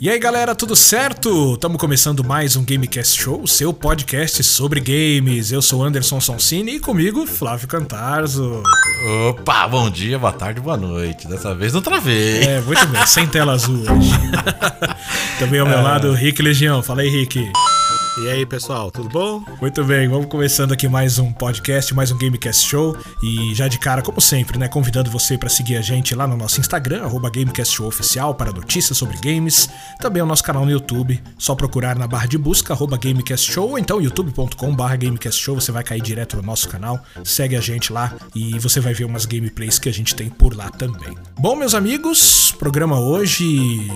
E aí galera, tudo certo? Estamos começando mais um Gamecast Show, seu podcast sobre games. Eu sou Anderson Sonsini e comigo Flávio Cantarzo. Opa, bom dia, boa tarde, boa noite. Dessa vez não travei. É, muito bem, sem tela azul hoje. Também ao meu é... lado, Rick Legião. Fala aí, Rick. E aí, pessoal, tudo bom? Muito bem, vamos começando aqui mais um podcast, mais um Gamecast Show. E já de cara, como sempre, né, convidando você para seguir a gente lá no nosso Instagram, Gamecast Show Oficial, para notícias sobre games. Também o nosso canal no YouTube, só procurar na barra de busca, Gamecast Show, ou então youtube.com barra Gamecast Show, você vai cair direto no nosso canal. Segue a gente lá e você vai ver umas gameplays que a gente tem por lá também. Bom, meus amigos, programa hoje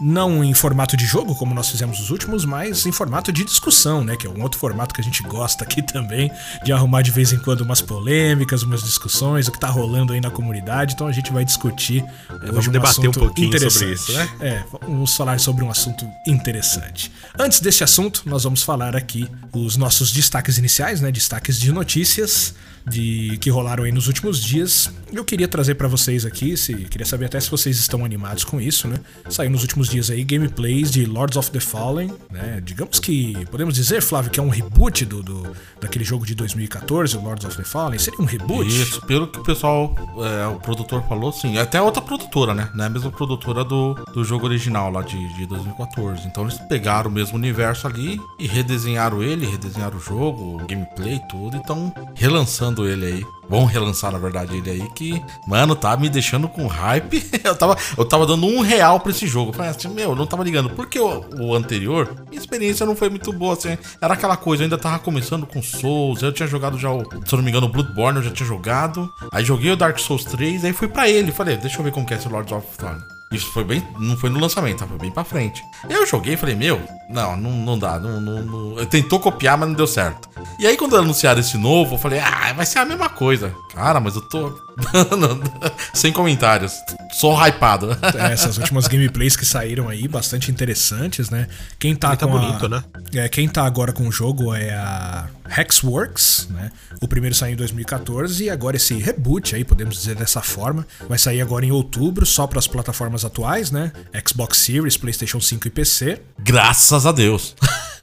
não em formato de jogo, como nós fizemos os últimos, mas em formato de discussão, né? Que é um outro formato que a gente gosta aqui também, de arrumar de vez em quando umas polêmicas, umas discussões, o que tá rolando aí na comunidade. Então a gente vai discutir. É, vamos um debater um pouquinho sobre isso, né? É, vamos falar sobre um assunto interessante. Antes desse assunto, nós vamos falar aqui os nossos destaques iniciais, né? Destaques de notícias de que rolaram aí nos últimos dias. Eu queria trazer para vocês aqui, se queria saber até se vocês estão animados com isso, né? Saiu nos últimos dias aí gameplays de Lords of the Fallen, né? Digamos que podemos dizer, Flávio, que é um reboot do, do daquele jogo de 2014, o Lords of the Fallen. Seria um reboot? Isso, pelo que o pessoal, é, o produtor falou, sim. É até outra produtora, né? Não é a mesma produtora do, do jogo original lá de, de 2014. Então eles pegaram o mesmo universo ali e redesenharam ele, redesenharam o jogo, o gameplay, tudo. Então relançando relançando ele aí. Vão relançar, na verdade, ele aí, que, mano, tá me deixando com hype. eu, tava, eu tava dando um real pra esse jogo. Falei assim, meu, eu não tava ligando. Porque o, o anterior, minha experiência não foi muito boa, assim. Era aquela coisa, eu ainda tava começando com Souls. Eu tinha jogado já o, se eu não me engano, o Bloodborne, eu já tinha jogado. Aí joguei o Dark Souls 3, aí fui pra ele. Falei, deixa eu ver como que é esse Lords of Thorn. Isso foi bem. Não foi no lançamento, foi bem pra frente. Eu joguei e falei, meu, não, não, não dá. Não, não, não. Tentou copiar, mas não deu certo. E aí, quando anunciaram esse novo, eu falei, ah, vai ser a mesma coisa. Cara, mas eu tô. Sem comentários. Sou hypado. É, essas últimas gameplays que saíram aí, bastante interessantes, né? Quem tá Ele tá com. Bonito, a... né? É, quem tá agora com o jogo é a Hexworks, né? O primeiro saiu em 2014 e agora esse reboot aí, podemos dizer dessa forma, vai sair agora em outubro, só para as plataformas atuais, né? Xbox Series, PlayStation 5 e PC. Graças a Deus.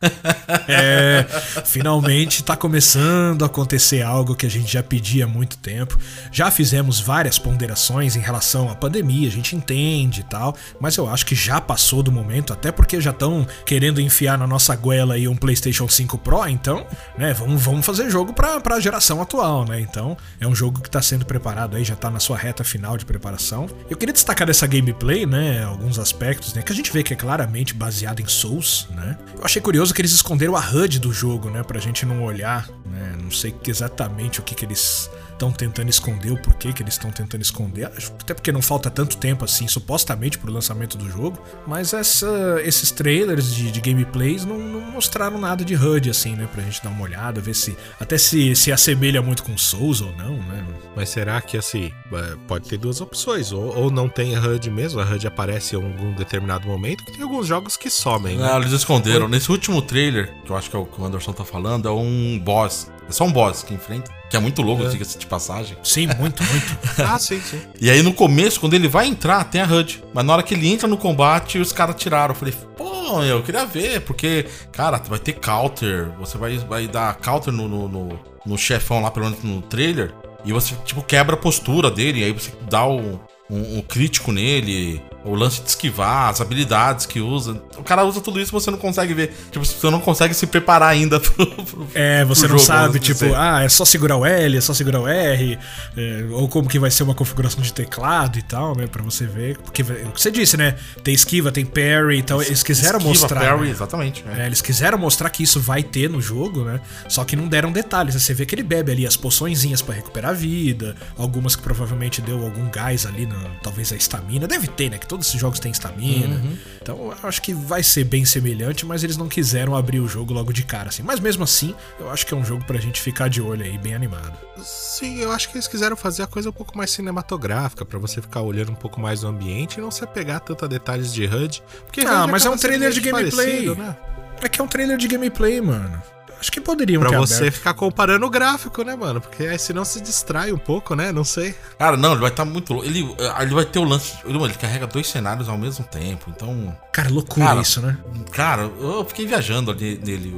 é, finalmente tá começando a acontecer algo que a gente já pedia há muito tempo. Já fizemos várias ponderações em relação à pandemia, a gente entende e tal, mas eu acho que já passou do momento, até porque já estão querendo enfiar na nossa goela aí um PlayStation 5 Pro, então, né, vamos, vamos fazer jogo pra, pra geração atual, né? Então, é um jogo que tá sendo preparado aí, já tá na sua reta final de preparação. Eu queria destacar dessa gameplay, né, alguns aspectos, né, que a gente vê que é claramente baseado em Souls, né? Eu achei curioso que eles esconderam a HUD do jogo, né, pra gente não olhar, né? Não sei exatamente o que que eles estão tentando esconder, o porquê que eles estão tentando esconder. Até porque não falta tanto tempo assim, supostamente, pro lançamento do jogo. Mas essa, esses trailers de, de gameplays não, não, mostraram nada de HUD, assim, né? Pra gente dar uma olhada, ver se. Até se, se assemelha muito com Souls ou não, né? Mas será que assim, é, pode ter duas opções? Ou, ou não tem HUD mesmo, a HUD aparece em algum determinado momento, que tem alguns jogos que somem. Né? Não, eles esconderam. Nesse último trailer, que eu acho que é o que o Anderson tá falando, é um boss. É só um boss que enfrenta. Que é muito louco, é. diga-se de passagem. Sim, muito, muito. ah, sim, sim. E aí no começo, quando ele vai entrar, tem a HUD. Mas na hora que ele entra no combate, os caras tiraram. Eu falei, pô, eu queria ver, porque, cara, vai ter counter. Você vai, vai dar counter no, no, no, no chefão lá, pelo menos no trailer. E você, tipo, quebra a postura dele. E aí você dá o, um, um crítico nele o lance de esquivar, as habilidades que usa. O cara usa tudo isso e você não consegue ver. Tipo, você não consegue se preparar ainda pro, pro É, você pro não jogo, sabe, tipo, dizer. ah, é só segurar o L, é só segurar o R, é, ou como que vai ser uma configuração de teclado e tal, né, pra você ver. Porque o que você disse, né, tem esquiva, tem parry, então eles quiseram esquiva, mostrar. Parry, né? exatamente. É. É, eles quiseram mostrar que isso vai ter no jogo, né, só que não deram detalhes. Você vê que ele bebe ali as poçõezinhas para recuperar a vida, algumas que provavelmente deu algum gás ali, na, talvez a estamina. Deve ter, né, que todos esses jogos têm estamina. Uhum. Então eu acho que vai ser bem semelhante, mas eles não quiseram abrir o jogo logo de cara, assim. Mas mesmo assim, eu acho que é um jogo pra gente ficar de olho aí, bem animado. Sim, eu acho que eles quiseram fazer a coisa um pouco mais cinematográfica, para você ficar olhando um pouco mais o ambiente e não se apegar tanto a detalhes de HUD. Porque ah, mas é um trailer de gameplay. Né? É que é um trailer de gameplay, mano. Acho que poderiam Pra ter você aberto. ficar comparando o gráfico, né, mano? Porque aí senão se distrai um pouco, né? Não sei. Cara, não, ele vai estar muito louco. Ele, eh, ele vai ter o lance. Ele, ele carrega dois cenários ao mesmo tempo. Então, Cara, loucura Cara, isso, né? cara, eu fiquei viajando ali nele.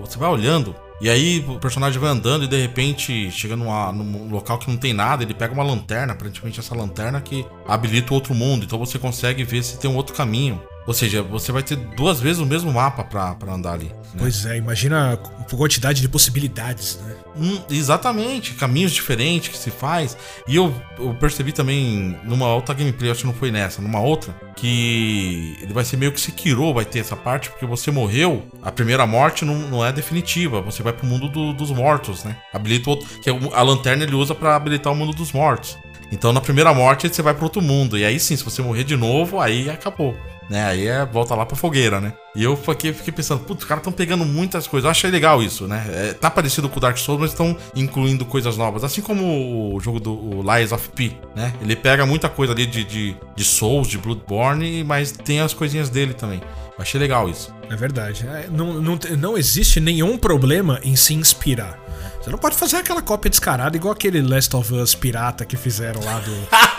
Você vai olhando. E aí o personagem vai andando e de repente chega numa, num local que não tem nada, ele pega uma lanterna, aparentemente essa lanterna que habilita o outro mundo. Então você consegue ver se tem um outro caminho. Ou seja, você vai ter duas vezes o mesmo mapa pra, pra andar ali. né? Pois é, imagina a quantidade de possibilidades, né? Hum, exatamente, caminhos diferentes que se faz. E eu, eu percebi também numa outra gameplay, acho que não foi nessa, numa outra, que ele vai ser meio que Sekiro, vai ter essa parte, porque você morreu, a primeira morte não, não é definitiva, você vai pro mundo do- dos mortos, né? Habilita outro, que é a lanterna ele usa pra habilitar o mundo dos mortos. Então na primeira morte você vai pro outro mundo, e aí sim, se você morrer de novo, aí acabou. Né, aí é volta lá pra fogueira, né? E eu fiquei, fiquei pensando, putz, os caras estão pegando muitas coisas. Eu achei legal isso, né? É, tá parecido com o Dark Souls, mas estão incluindo coisas novas. Assim como o jogo do o Lies of P, né? Ele pega muita coisa ali de, de, de Souls, de Bloodborne, mas tem as coisinhas dele também. Eu achei legal isso. É verdade. É, não, não, não existe nenhum problema em se inspirar. Você não pode fazer aquela cópia descarada igual aquele Last of Us pirata que fizeram lá do.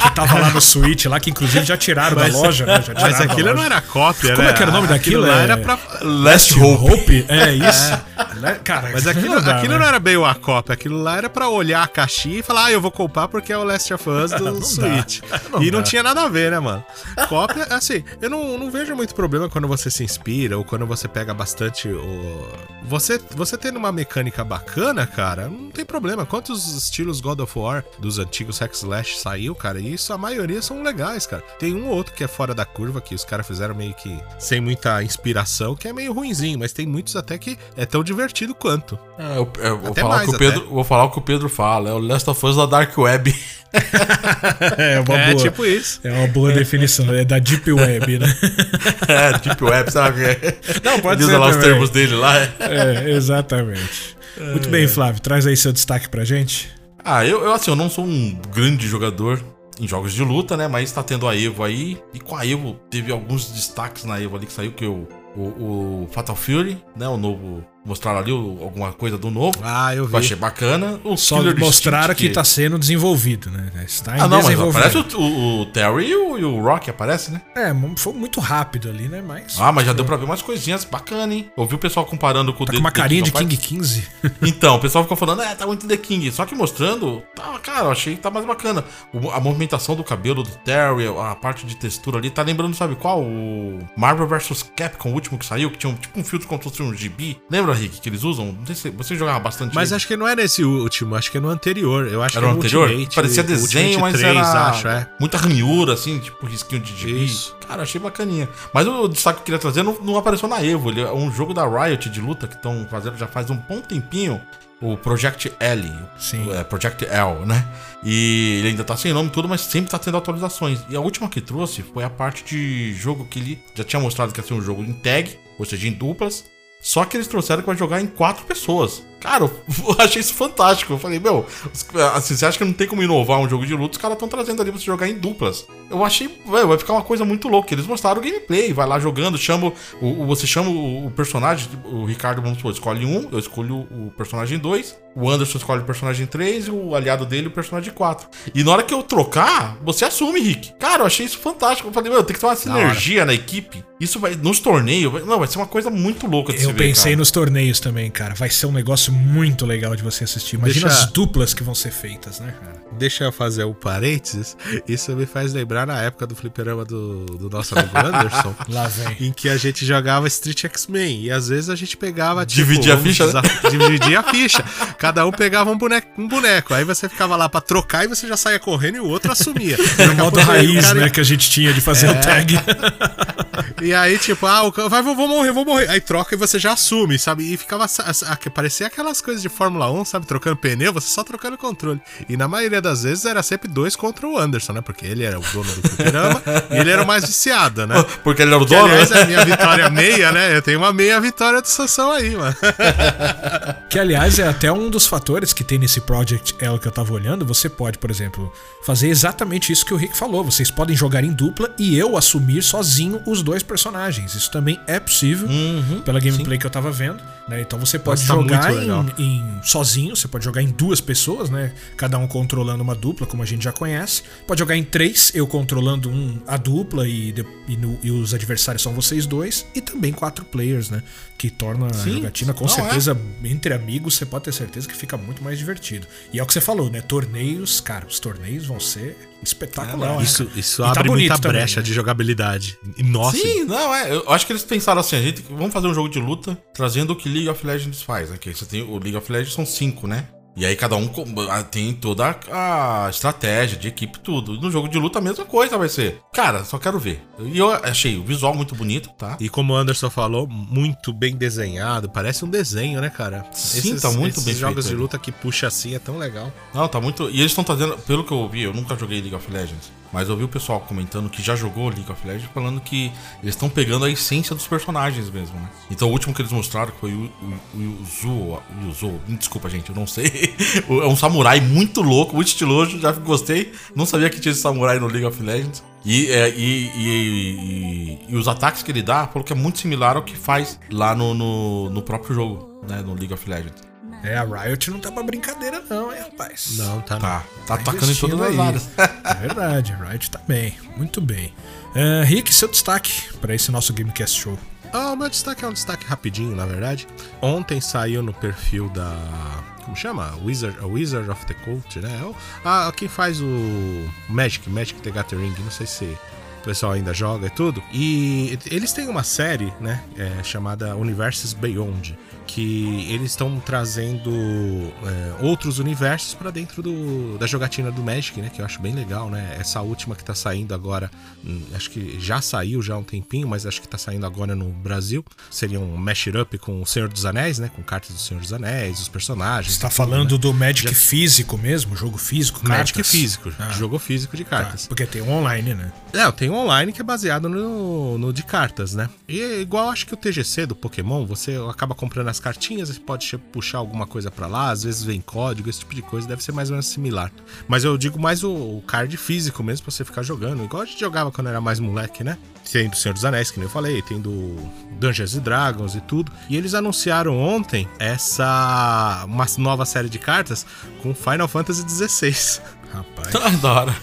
que tava lá no Switch, lá que inclusive já tiraram da loja, né? Já Mas aquilo não era cópia, Como né? é que era o nome Aquilo daquilo? lá É- era pra... Last Hope? É isso. Le- Cara, Mas aquilo, não dá, aquilo né? não era bem uma cópia, aquilo lá era pra olhar a caixinha e falar, ah, eu vou comprar porque é o Last of Us do Switch. Não e não dá. tinha nada a ver, né, mano? Cópia, assim, eu não, não vejo muito problema quando você se inspira ou quando você pega bastante o. Você, você tendo uma mecânica bacana, cara, não tem problema. Quantos estilos God of War dos antigos Hack Slash saiu, cara? E isso a maioria são legais, cara. Tem um ou outro que é fora da curva, que os caras fizeram meio que sem muita inspiração, que é meio ruinzinho, mas tem muitos até que é tão divertido quanto. É, eu, eu vou, falar mais, o que o Pedro, vou falar o que o Pedro fala. É o Last of Us da Dark Web. É uma é boa. tipo isso. É uma boa definição. É da Deep Web, né? é, Deep Web, sabe? Não, pode Diz ser lá os termos dele lá. é. É, exatamente. Muito bem, Flávio. Traz aí seu destaque pra gente. Ah, eu, eu assim, eu não sou um grande jogador em jogos de luta, né? Mas tá tendo a Evo aí. E com a Evo teve alguns destaques na Evo ali que saiu, que o, o, o Fatal Fury, né? O novo. Mostraram ali o- alguma coisa do novo. Ah, eu Eu vi. achei bacana. O Só Killer mostraram Instinct, que tá sendo desenvolvido, né? Está em Ah, não, mas aparece o, o- o Terry e o, e o Rock, aparece, né? É, foi muito rápido ali, né? Mas. Ah, mas já deu pra ver umas coisinhas bacanas, hein? Eu vi o pessoal comparando com o Tá The- com uma carinha de King Fighters. 15. Então, o pessoal ficou falando, é, tá muito The King. Só que mostrando, tá, cara, eu achei que tá mais bacana. O- a movimentação do cabelo do Terry, a parte de textura ali, tá lembrando, sabe qual? O Marvel vs Capcom, o último que saiu, que tinha um, tipo um filtro como se fosse um GB. Lembra, Rick, que eles usam? Não sei se você jogava bastante. Mas ele. acho que não é nesse último, acho que é no anterior. Eu acho Era que é no anterior? Ultimate, Parecia desenho, Ultimate mas 3, era acho, é. muita ranhura, assim, tipo risquinho de gibi. Isso. Cara, achei bacaninha. Mas o destaque que eu queria trazer não, não apareceu na Evo. Ele é um jogo da Riot de luta que estão fazendo já faz um bom tempinho. O Project L. Sim. É, Project L, né? E ele ainda tá sem nome e tudo, mas sempre tá tendo atualizações. E a última que trouxe foi a parte de jogo que ele já tinha mostrado que ia ser um jogo em tag, ou seja, em duplas. Só que eles trouxeram que vai jogar em quatro pessoas. Cara, eu achei isso fantástico. Eu falei, meu, assim, você acha que não tem como inovar um jogo de luta? Os caras estão trazendo ali pra você jogar em duplas. Eu achei, velho, vai ficar uma coisa muito louca. Eles mostraram o gameplay, vai lá jogando, chama o, o- você chama o, o personagem, o Ricardo, vamos supor, escolhe um, eu escolho o personagem 2, o Anderson escolhe o personagem 3 e o aliado dele o personagem 4. E na hora que eu trocar, você assume, Rick. Cara, eu achei isso fantástico. Eu falei, meu, tem que ter uma sinergia na equipe. Isso vai, nos torneios, vai- não, vai ser uma coisa muito louca de Eu ver, pensei cara. nos torneios também, cara. Vai ser um negócio muito legal de você assistir. Imagina Deixa- as duplas que vão ser feitas, né, cara? Deixa eu fazer um parênteses. Isso me faz lembrar na época do fliperama do, do nosso amigo Anderson. Lá vem. Em que a gente jogava Street X-Men. E às vezes a gente pegava. Tipo, Dividia a vamos ficha, né? Dividia a ficha. Cada um pegava um boneco, um boneco. Aí você ficava lá pra trocar e você já saía correndo e o outro assumia. Era a modo raiz, cara- né, que a gente tinha de fazer o tag. E aí, tipo, ah, o vai, vou, vou morrer, vou morrer. Aí troca e você já assume, sabe? E ficava. Parecia aquelas coisas de Fórmula 1, sabe? Trocando pneu, você só trocando controle. E na maioria das vezes era sempre dois contra o Anderson, né? Porque ele era o dono do fliperama e ele era o mais viciado, né? Porque ele era o Que, dono, aliás, né? é a minha vitória meia, né? Eu tenho uma meia vitória de Sansão aí, mano. Que, aliás, é até um dos fatores que tem nesse Project L que eu tava olhando. Você pode, por exemplo, fazer exatamente isso que o Rick falou. Vocês podem jogar em dupla e eu assumir sozinho os dois personagens. Isso também é possível Uhum, pela gameplay que eu tava vendo, né? Então você pode Nossa, tá jogar muito legal. em, sozinho, você pode jogar em duas pessoas, né? Cada um controlando uma dupla, como a gente já conhece. Pode jogar em três, eu controlando um, a dupla e, e no- e os adversários são vocês dois. E também quatro players, né? Que torna a Sim. jogatina, com Não, é. certeza, entre amigos, você pode ter certeza que fica muito mais divertido. E é o que você falou, né? Torneios, cara, os torneios vão ser espetacular. né, Isso, isso E tá abre muita bonito também, brecha né? de jogabilidade. E, Nossa, Sim, não, é. Eu acho que eles pensaram assim, a gente vamos fazer um jogo de luta trazendo o que League of Legends faz, né? Que você tem o League of Legends são cinco, né? E aí cada um ah, tem toda a estratégia de equipe, tudo. No jogo de luta a mesma coisa vai ser. Cara, só quero ver. E eu achei o visual muito bonito, tá? E como o Anderson falou, muito bem desenhado. Parece um desenho, né, cara? Sim, tá muito esses bem jogos feito de luta que puxa assim é tão legal. Não, tá muito. E eles estão trazendo, pelo que eu ouvi, eu nunca joguei League of Legends, mas eu ouvi o pessoal comentando que já jogou League of Legends falando que eles estão pegando a essência dos personagens mesmo, né? Então o último que eles mostraram foi o, o, o Yuzuo, Yuzuo, desculpa gente, eu não sei. é um samurai muito louco, muito estiloso, já gostei. Não sabia que tinha esse samurai no League of Legends. E, é, e- e- e os ataques que ele dá, falou que é muito similar ao que faz lá no, no, no próprio jogo, né? No League of Legends. É, a Riot não tá pra brincadeira, não, hein, rapaz? Não, tá, Tá, tá Tá atacando em todas as áreas. É verdade, a Riot tá bem, muito bem. Ah, Rick, seu destaque pra esse nosso Gamecast Show. Ah, o meu destaque é um destaque rapidinho, na verdade. Ontem saiu no perfil da. Como chama? Wizard, Wizard of the Coast, né? É Ah, quem faz o Magic, Magic the Gathering, não sei se o pessoal ainda joga e tudo. E eles têm uma série, né? é, chamada Universos Beyond. Que eles estão trazendo é, outros universos pra dentro do, da jogatina do Magic, né? Que eu acho bem legal, né? Essa última que tá saindo agora, hum, acho que já saiu já há um tempinho, mas acho que tá saindo agora no Brasil. Seria um mash up com o Senhor dos Anéis, né? Com cartas do Senhor dos Anéis, os personagens. Você tá tudo, falando né? do Magic físico mesmo, jogo físico, Magic cartas? físico, Ah, jogo físico de tá, cartas. porque tem um online, né? É, tem um online que é baseado no, no de cartas, né? E é igual acho que o TGC do Pokémon, você acaba comprando as cartinhas, você pode puxar alguma coisa pra lá, às vezes vem código, esse tipo de coisa, deve ser mais ou menos similar. Mas eu digo mais o, card físico mesmo pra você ficar jogando, igual a gente jogava quando era mais moleque, né? Tem do Senhor dos Anéis, que nem eu falei, tem do Dungeons and Dragons e tudo. E eles anunciaram ontem essa uma nova série de cartas com Final Fantasy XVI. Rapaz. da hora.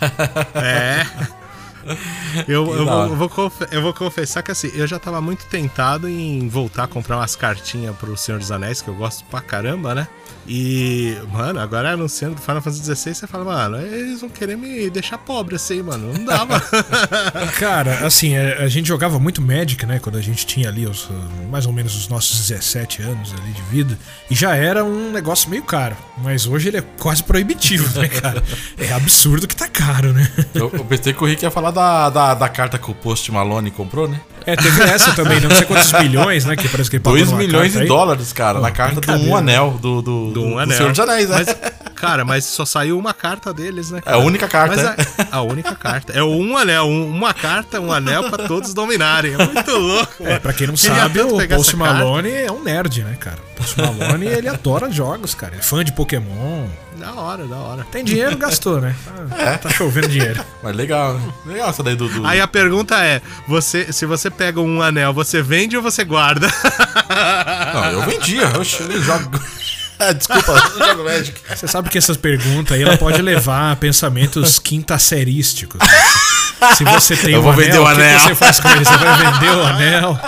É. Eu, eu, vou, eu vou eu vou confessar que assim, eu já tava muito tentado em voltar a comprar umas cartinhas pro Senhor dos Anéis, que eu gosto pra caramba, né? E, mano, agora anunciando do Final Fantasy XVI, você fala, mano, eles vão querer me deixar pobre assim, mano. Não dá, mano. Cara, assim, a, a gente jogava muito Magic, né? Quando a gente tinha ali os, mais ou menos os nossos 17 anos ali de vida. E já era um negócio meio caro. Mas hoje ele é quase proibitivo, né, cara? É absurdo que tá caro, né? Eu, eu pensei que o Rick ia falar da, da, da carta que o Post Malone comprou, né? É, teve essa também, né? não sei quantos milhões, né? Que parece que ele pagou 2 numa milhões de aí. dólares, cara, na Pô, carta do Um né? Anel, do, do, Do um anel. Senhor dos Anéis, né? Mas, cara, mas só saiu uma carta deles, né? É a única carta, Mas é. a, a única carta. É o um anel, um- uma carta, um anel pra todos dominarem. É muito louco, É, mano. pra quem não Queria sabe, o Post. Malone é um nerd, né, cara? O Post Malone, ele adora jogos, cara. É fã de Pokémon. Da hora, da hora. Tem dinheiro, gastou, né? Tá, tá chovendo dinheiro. Mas legal, né? Legal essa daí do. do... Aí a pergunta é: você, se você pega um anel, você vende ou você guarda? Não, eu vendia. Oxe, eu jogo. Ah, Desculpa, eu jogo Magic. Você sabe que essas perguntas aí, ela pode levar a pensamentos quintacerísticos. né? Se você tem Eu um vou anel, vender o o que anel. você faz com ele? Você vai vender o anel?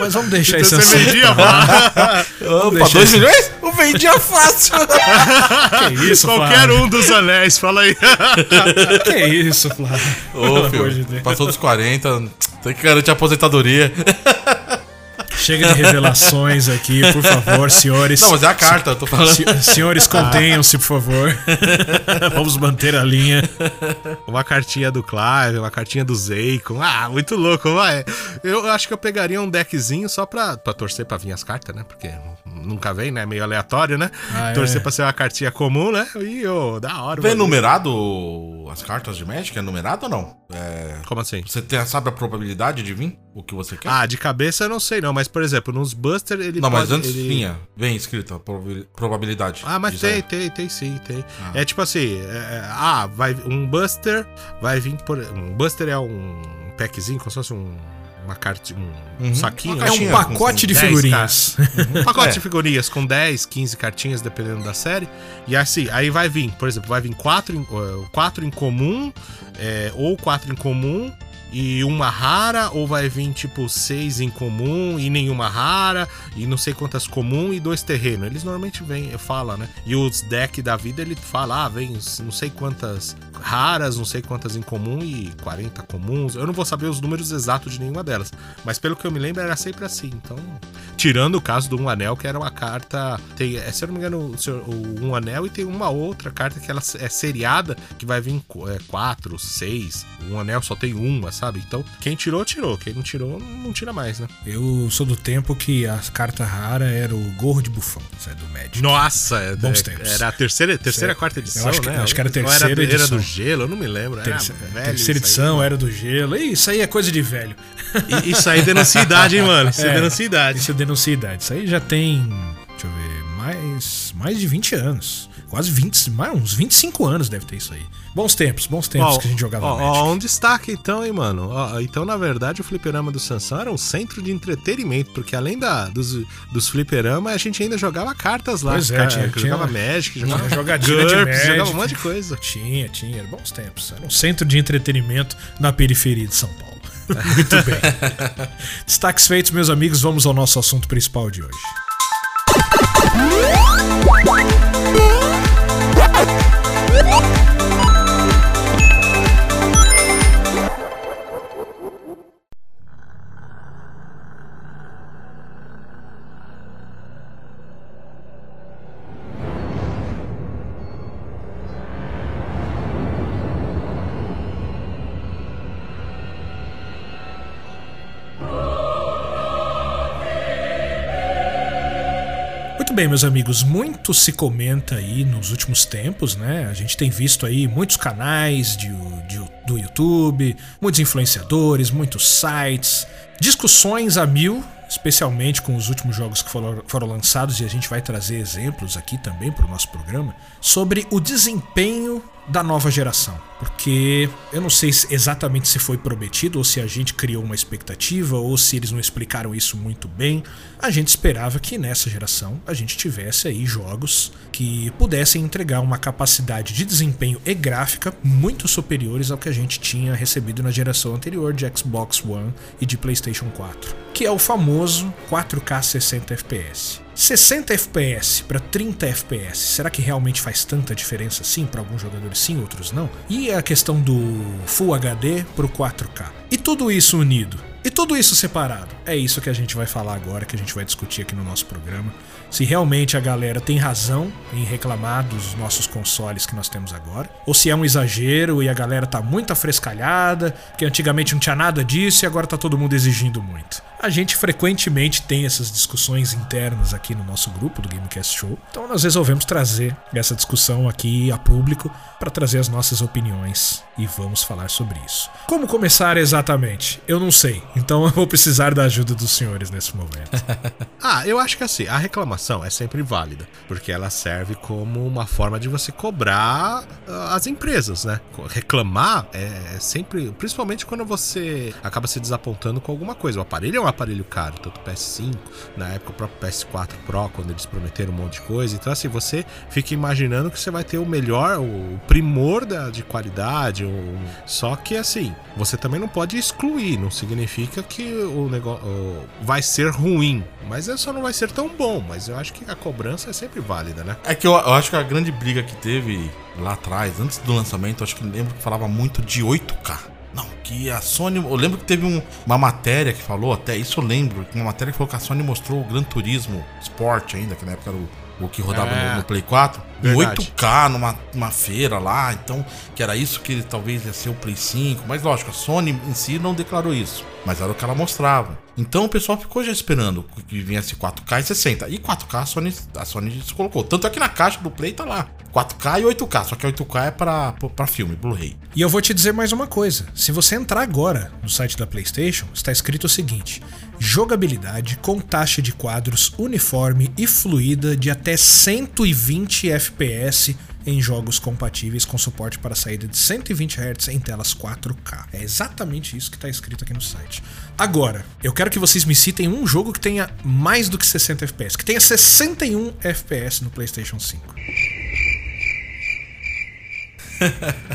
Mas vamos deixar esse Então você assunto. vendia, mano. Opa, deixa 2 esse- milhões? Eu vendia fácil. Que isso, Qualquer Flávio? um dos anéis, fala aí. Que isso, Flávio? Ô, Pelo amor filho, de Deus. passou dos 40, tem que garantir a aposentadoria. Chega de revelações aqui, por favor, senhores. Não, mas é a carta, eu tô falando. Se- senhores, contenham-se, por favor. Vamos manter a linha. Uma cartinha do Clive, uma cartinha do Zeikon. Ah, muito louco, vai. Eu acho que eu pegaria um deckzinho só pra, pra torcer pra vir as cartas, né? Porque nunca vem, né? Meio aleatório, né? Ah, é. torcer pra ser uma cartinha comum, né? E, ô, da hora. Vem numerado as cartas de Magic? É numerado ou não? É, Como assim? você tem, sabe a probabilidade de vir? O que você quer? Ah, de cabeça eu não sei não, mas por exemplo, nos Buster ele não, mas pode- antes ele... vinha. Vem escrito a probabil- probabilidade. Ah, mas tem, tem, tem sim, tem. Ah. É tipo assim, é, é, ah, vai um Buster vai vir por um Buster é um packzinho, como se fosse um uma carta, um uhum. saquinho. É um pacote de figurinhas. Um pacote é. de figurinhas com 10, 15 cartinhas, dependendo da série. E assim, aí vai vir, por exemplo, vai vir quatro em, quatro em comum, é, ou quatro em comum, e uma rara, ou vai vir tipo seis em comum e nenhuma rara, e não sei quantas comum e dois terreno. Eles normalmente vêm, fala, né? E os deck da vida ele fala, ah, vem não sei quantas raras, não sei quantas em comum e 40 comuns. Eu não vou saber os números exatos de nenhuma delas, mas pelo que eu me lembro era sempre assim. Então, tirando o caso do Um Anel, que era uma carta, tem, é, se eu não me engano, o, Um Anel e tem uma outra carta que ela é seriada, que vai vir é, quatro, seis. Um Anel só tem uma, sabe? Então, quem tirou, tirou. Quem não tirou, não tira mais, né? Eu sou do tempo que a carta rara era o Gorro de Bufão, é do Magic. Nossa, é, Bons é, tempos. Era a terceira, terceira quarta edição, acho que, né? Acho que era a terceira era, edição. Era do gelo, eu não me lembro. Era Terce, velho, terceira edição aí, era do gelo. Isso aí é coisa de velho. E, isso aí denuncia idade, hein, mano? Isso é, denuncia idade. Isso denuncia idade. Isso aí já tem, deixa eu ver, mais, mais de 20 anos. Quase 20, mais uns 25 anos deve ter isso aí. Bons tempos, bons tempos ó, que a gente jogava ó, Magic. Ó, um destaque então, hein, mano. Ó, então, na verdade, o fliperama do Sansão era um centro de entretenimento, porque além da, dos, dos fliperamas, a gente ainda jogava cartas lá. Pois é, tinha, jogava tinha, Magic, jogava jogadinha de Magic. Jogava um monte de coisa. Tinha, tinha. Era bons tempos. Era um centro de entretenimento na periferia de São Paulo. Muito bem. Destaques feitos, meus amigos, vamos ao nosso assunto principal de hoje. What? Muito bem, meus amigos, muito se comenta aí nos últimos tempos, né? A gente tem visto aí muitos canais de, de, do YouTube, muitos influenciadores, muitos sites, discussões a mil, especialmente com os últimos jogos que foram, foram lançados, e a gente vai trazer exemplos aqui também para o nosso programa, sobre o desempenho da nova geração. Porque eu não sei exatamente se foi prometido ou se a gente criou uma expectativa ou se eles não explicaram isso muito bem. A gente esperava que nessa geração a gente tivesse aí jogos que pudessem entregar uma capacidade de desempenho e gráfica muito superiores ao que a gente tinha recebido na geração anterior de Xbox One e de PlayStation 4, que é o famoso 4K 60 FPS. 60 FPS para 30 FPS, será que realmente faz tanta diferença assim para alguns jogadores sim, outros não? E a questão do Full HD para o 4K. E tudo isso unido, e tudo isso separado. É isso que a gente vai falar agora, que a gente vai discutir aqui no nosso programa. Se realmente a galera tem razão em reclamar dos nossos consoles que nós temos agora, ou se é um exagero e a galera tá muito afrescalhada, porque antigamente não tinha nada disso e agora tá todo mundo exigindo muito. A gente frequentemente tem essas discussões internas aqui no nosso grupo do Gamecast Show, então nós resolvemos trazer essa discussão aqui a público para trazer as nossas opiniões e vamos falar sobre isso. Como começar exatamente? Eu não sei, então eu vou precisar da ajuda dos senhores nesse momento. ah, eu acho que assim, a reclamação é sempre válida, porque ela serve como uma forma de você cobrar ah, as empresas, né? Reclamar é sempre, principalmente quando você acaba se desapontando com alguma coisa. O aparelho é um aparelho caro, tanto o PS5, na época o próprio PS4 Pro, quando eles prometeram um monte de coisa. Então, assim, você fica imaginando que você vai ter o melhor, o primor da, de qualidade. O... Só que, assim, você também não pode excluir, não significa que o negócio vai ser ruim, mas é só não vai ser tão bom. Mas eu acho que a cobrança é sempre válida, né? É que eu, eu acho que a grande briga que teve lá atrás, antes do lançamento, acho que lembro que falava muito de 8K. Não, que a Sony. Eu lembro que teve um, uma matéria que falou, até isso eu lembro, uma matéria que falou que a Sony mostrou o Gran Turismo Sport ainda, que na época era o, o que rodava é, no, no, Play 4, em 8K numa, numa feira lá, então, que era isso que talvez ia ser o Play 5, mas lógico, a Sony em si não declarou isso, mas era o que ela mostrava. Então o pessoal ficou já esperando que viesse 4K e 60. E 4K a Sony, a Sony se colocou. Tanto é que na caixa do Play tá lá. 4K e 8K, só que 8K é para filme, Blu-ray. E eu vou te dizer mais uma coisa. Se você entrar agora no site da PlayStation, está escrito o seguinte: jogabilidade com taxa de quadros uniforme e fluida de até 120 FPS em jogos compatíveis com suporte para saída de 120 Hz em telas 4K. É exatamente isso que está escrito aqui no site. Agora, eu quero que vocês me citem um jogo que tenha mais do que 60 FPS, que tenha 61 FPS no PlayStation 5.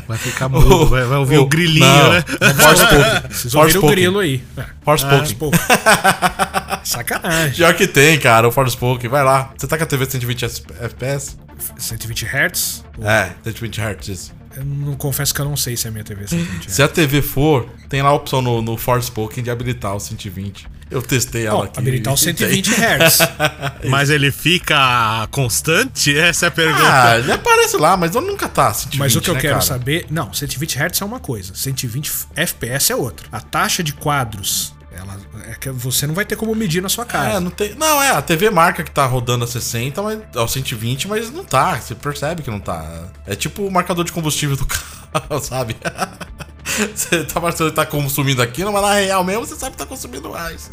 Vai ficar mudo, vai, vai ouvir o, grilinho, não, né? Forspoken. Vocês ouviram o grilo aí. É. Forspoken. Ah, Sacanagem. Pior que tem, cara, o Forspoken. Vai lá. Você tá com a TV 120 FPS? 120 Hz? É, 120 Hz. isso. Eu não confesso que eu não sei se a minha TV é 120 Hz. Se a TV for, tem lá a opção no, no Forspoken de habilitar o 120. Eu testei ela Bom, aqui. habilitar o 120 Hz. Mas ele fica constante? Essa é a pergunta. Ah, ele aparece lá, mas eu nunca tá 120, Mas o que eu né, quero cara? saber. Não, 120 Hz é uma coisa, 120 FPS é outra. A taxa de quadros, ela é que você não vai ter como medir na sua casa. É, não tem. Não, é, a TV marca que tá rodando a 60, mas ao 120, mas não tá. Você percebe que não tá. É tipo o marcador de combustível do carro, sabe? Você tá que tá consumindo aquilo, mas na real mesmo você sabe que tá consumindo mais.